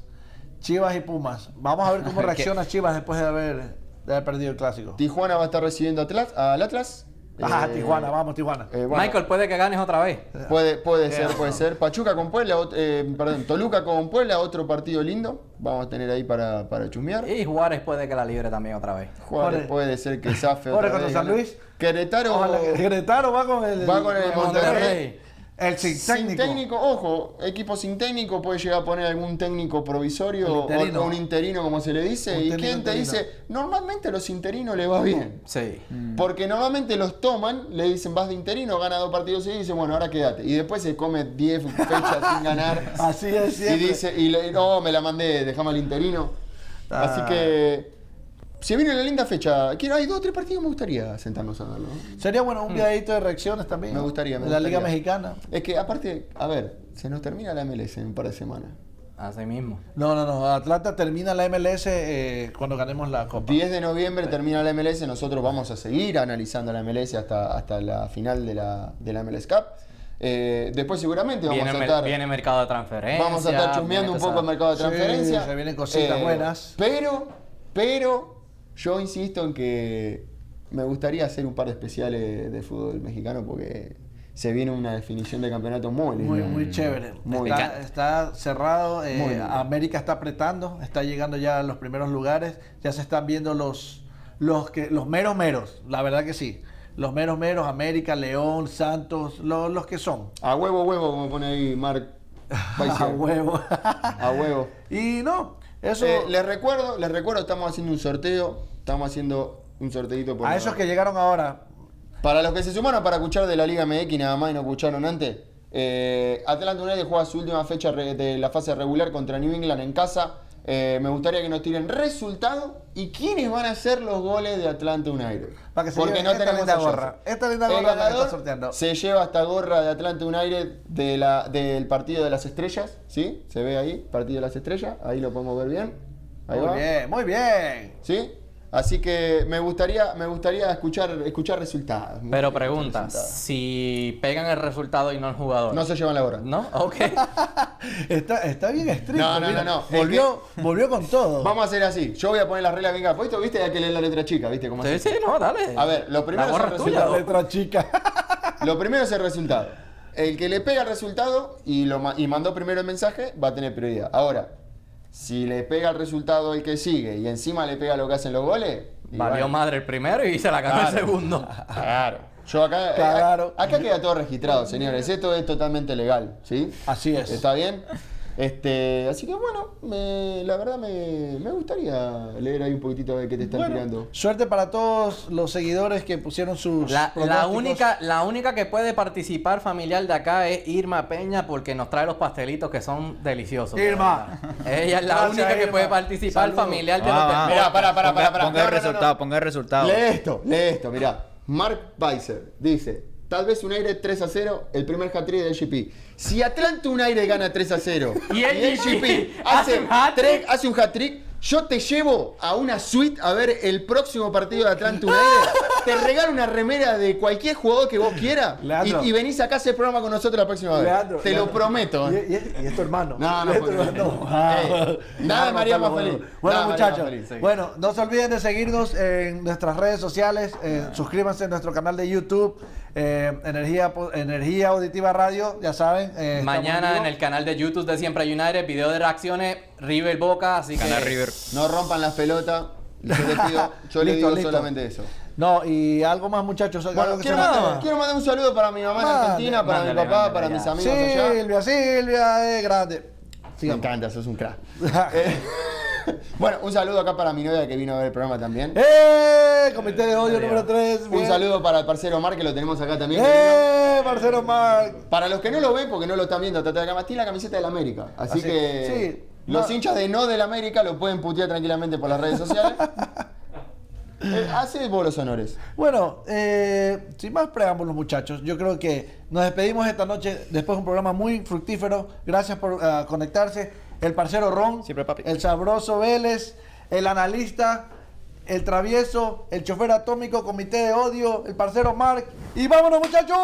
Chivas y Pumas. Vamos a ver cómo reacciona Chivas después de haber, de haber perdido el clásico. Tijuana va a estar recibiendo Atlas- al Atlas. Ajá, Eh, Tijuana, vamos, Tijuana. eh, bueno, Michael, puede que ganes otra vez. Puede, puede ser, puede ser. Pachuca con Puebla, eh, perdón, Toluca con Puebla, otro partido lindo. Vamos a tener ahí para, para chusmear. Y Juárez puede que la libre también otra vez. Juárez Juárez. puede ser que zafe Juárez otra contra vez, San. Luis. Querétaro Ojalá que Querétaro va con el, va con el Monterrey. El sin Sin técnico. técnico, ojo, equipo sin técnico puede llegar a poner algún técnico provisorio o, interino. o un interino como se le dice. Un ¿Y técnico quién te interino. dice? Normalmente a los interinos les va bien. Sí. Porque normalmente los toman, le dicen vas de interino, gana dos partidos y dicen, bueno, ahora quédate. Y después se come 10 fechas sin ganar. Así es Y siempre. dice, y le, no, me la mandé, dejame al interino. Ah. Así que se viene una linda fecha. Quiero, hay dos o tres partidos me gustaría sentarnos a verlo. Sería bueno un videito de reacciones también. Me gustaría, me De la Liga. Mexicana. Es que aparte, a ver, se nos termina la MLS en un par de semanas. Así mismo. No, no, no. Atlanta termina la MLS eh, cuando ganemos la Copa. 10 de noviembre termina la MLS, nosotros vamos a seguir analizando la MLS hasta, hasta la final de la, de la MLS Cup. Eh, después seguramente vamos Viene, a estar... viene mercado de transferencia. Vamos a estar chusmeando un poco el mercado de Sí, transferencia. se vienen cositas buenas. Pero, pero, yo insisto en que me gustaría hacer un par de especiales de fútbol mexicano porque se viene una definición de campeonato muy. Muy, muy chévere. Muy está, cerrado. eh. América está apretando. Está llegando ya a los primeros lugares. Ya se están viendo los, los, que, los meros meros. La verdad que sí. Los meros meros. América, León, Santos. lo- los que son. A huevo, huevo, como pone ahí Mark. Weiser. A huevo. A huevo. y no. Eso. Eh, les recuerdo, les recuerdo, estamos haciendo un sorteo. Estamos haciendo un sorteito por a esos que llegaron ahora. Para los que se sumaron para escuchar de la Liga MX nada más y no escucharon antes, eh, Atlanta United juega su última fecha de la fase regular contra New England en casa. Eh, me gustaría que nos tiren resultado y quiénes van a ser los goles de Atlanta United. Para que se Porque no esta tenemos linda gorra. Esta linda gorra la está sorteando. se lleva esta gorra de Atlanta United de la, del partido de las estrellas, ¿sí? Se ve ahí, partido de las estrellas, ahí lo podemos ver bien. Ahí muy va. bien, muy bien. ¿Sí? Así que me gustaría, me gustaría escuchar, escuchar resultados. Me Pero pregunta, resultados. si pegan el resultado y no el jugador. No se llevan la gorra. ¿No? Ok. Está, está bien estricto. No, no, mira. no, no. Volvió, volvió con todo. Vamos a hacer así. Yo voy a poner las reglas bien claras. ¿Viste? ¿Viste? Hay que leer la letra chica, ¿viste? Cómo sí, se- sí, no, dale. A ver, lo primero La es el es tuya. La resultado. letra chica. Lo primero es el resultado. El que le pega el resultado y, lo, y mandó primero el mensaje va a tener prioridad. Ahora, Si le pega el resultado el que sigue y encima le pega lo que hacen los goles. Valió madre el primero y se la ganó el segundo. Claro. Yo acá, Claro. a- acá queda todo registrado, señores. Esto es totalmente legal, ¿sí? Así es. ¿Está bien? Este, así que bueno, me- la verdad me, me gustaría leer ahí un poquitito de qué te están Bueno, tirando. suerte para todos los seguidores que pusieron sus La, única, la única que puede participar familiar de acá es Irma Peña porque nos trae los pastelitos que son deliciosos. de Irma. Ella es la Gracias, única que Irma. puede participar Saludos. familiar de Ah, los ah. deportes. Mirá, pará, pará, Ponga- No, el no, resultado, no. ponga el resultado. Lee esto, lee esto, mirá. Mark Weiser dice, tal vez un aire 3 a 0, el primer hat-trick del GP. Si Atlanta un aire gana 3 a 0 Y el GP hace hace, un hat-trick. tres- hace un hat-trick, yo te llevo a una suite a ver el próximo partido de Atlanta United. te regalo una remera de cualquier jugador que vos quieras Leandro. y, y venís acá a hacer programa con nosotros la próxima vez. Leandro, te Leandro. lo prometo. Y, ¿eh? y es, y es tu hermano. No, no, Es tu porque- hermano. Ey, nada de María más feliz. Bueno, Nada muchachos. más feliz, sí. Bueno, no se olviden de seguirnos en nuestras redes sociales. eh, suscríbanse a nuestro canal de YouTube. Eh, Energía, Energía Auditiva Radio, ya saben. eh, Mañana en el canal de YouTube de Siempre United, video de reacciones, River Boca, así Canal que... River. No rompan las pelotas. Yo le pido, yo le Listo, digo listo. solamente eso. No, y algo más, muchachos. algo Bueno, que quiero se me- mandar, quiero mandar un saludo para mi mamá en Argentina, para mándale, mi papá, mándale, para ya. mis amigos allá. Silvia, Silvia, es grande. Me Sigamos. encanta, sos un crack. Eh, bueno, un saludo acá para mi novia que vino a ver el programa también. ¡Eh! Comité de odio número 3. Un saludo para el parcero Omar que lo tenemos acá también. ¡Eh! Marc. vino. Para los que no lo ven, porque no lo están viendo, trata de acá, tiene la camiseta del América. Así, Así, que sí. los No. hinchas de no del América lo pueden putear tranquilamente por las redes sociales. Eh, hace vos los honores. Bueno, eh, sin más preámbulos, muchachos, yo creo que nos despedimos esta noche después de un programa muy fructífero. Gracias por ah, conectarse. El parcero Ron, Siempre, papi. el sabroso Vélez, el analista, el travieso, el chofer atómico, comité de odio, el parcero Mark. Y vámonos, muchachos.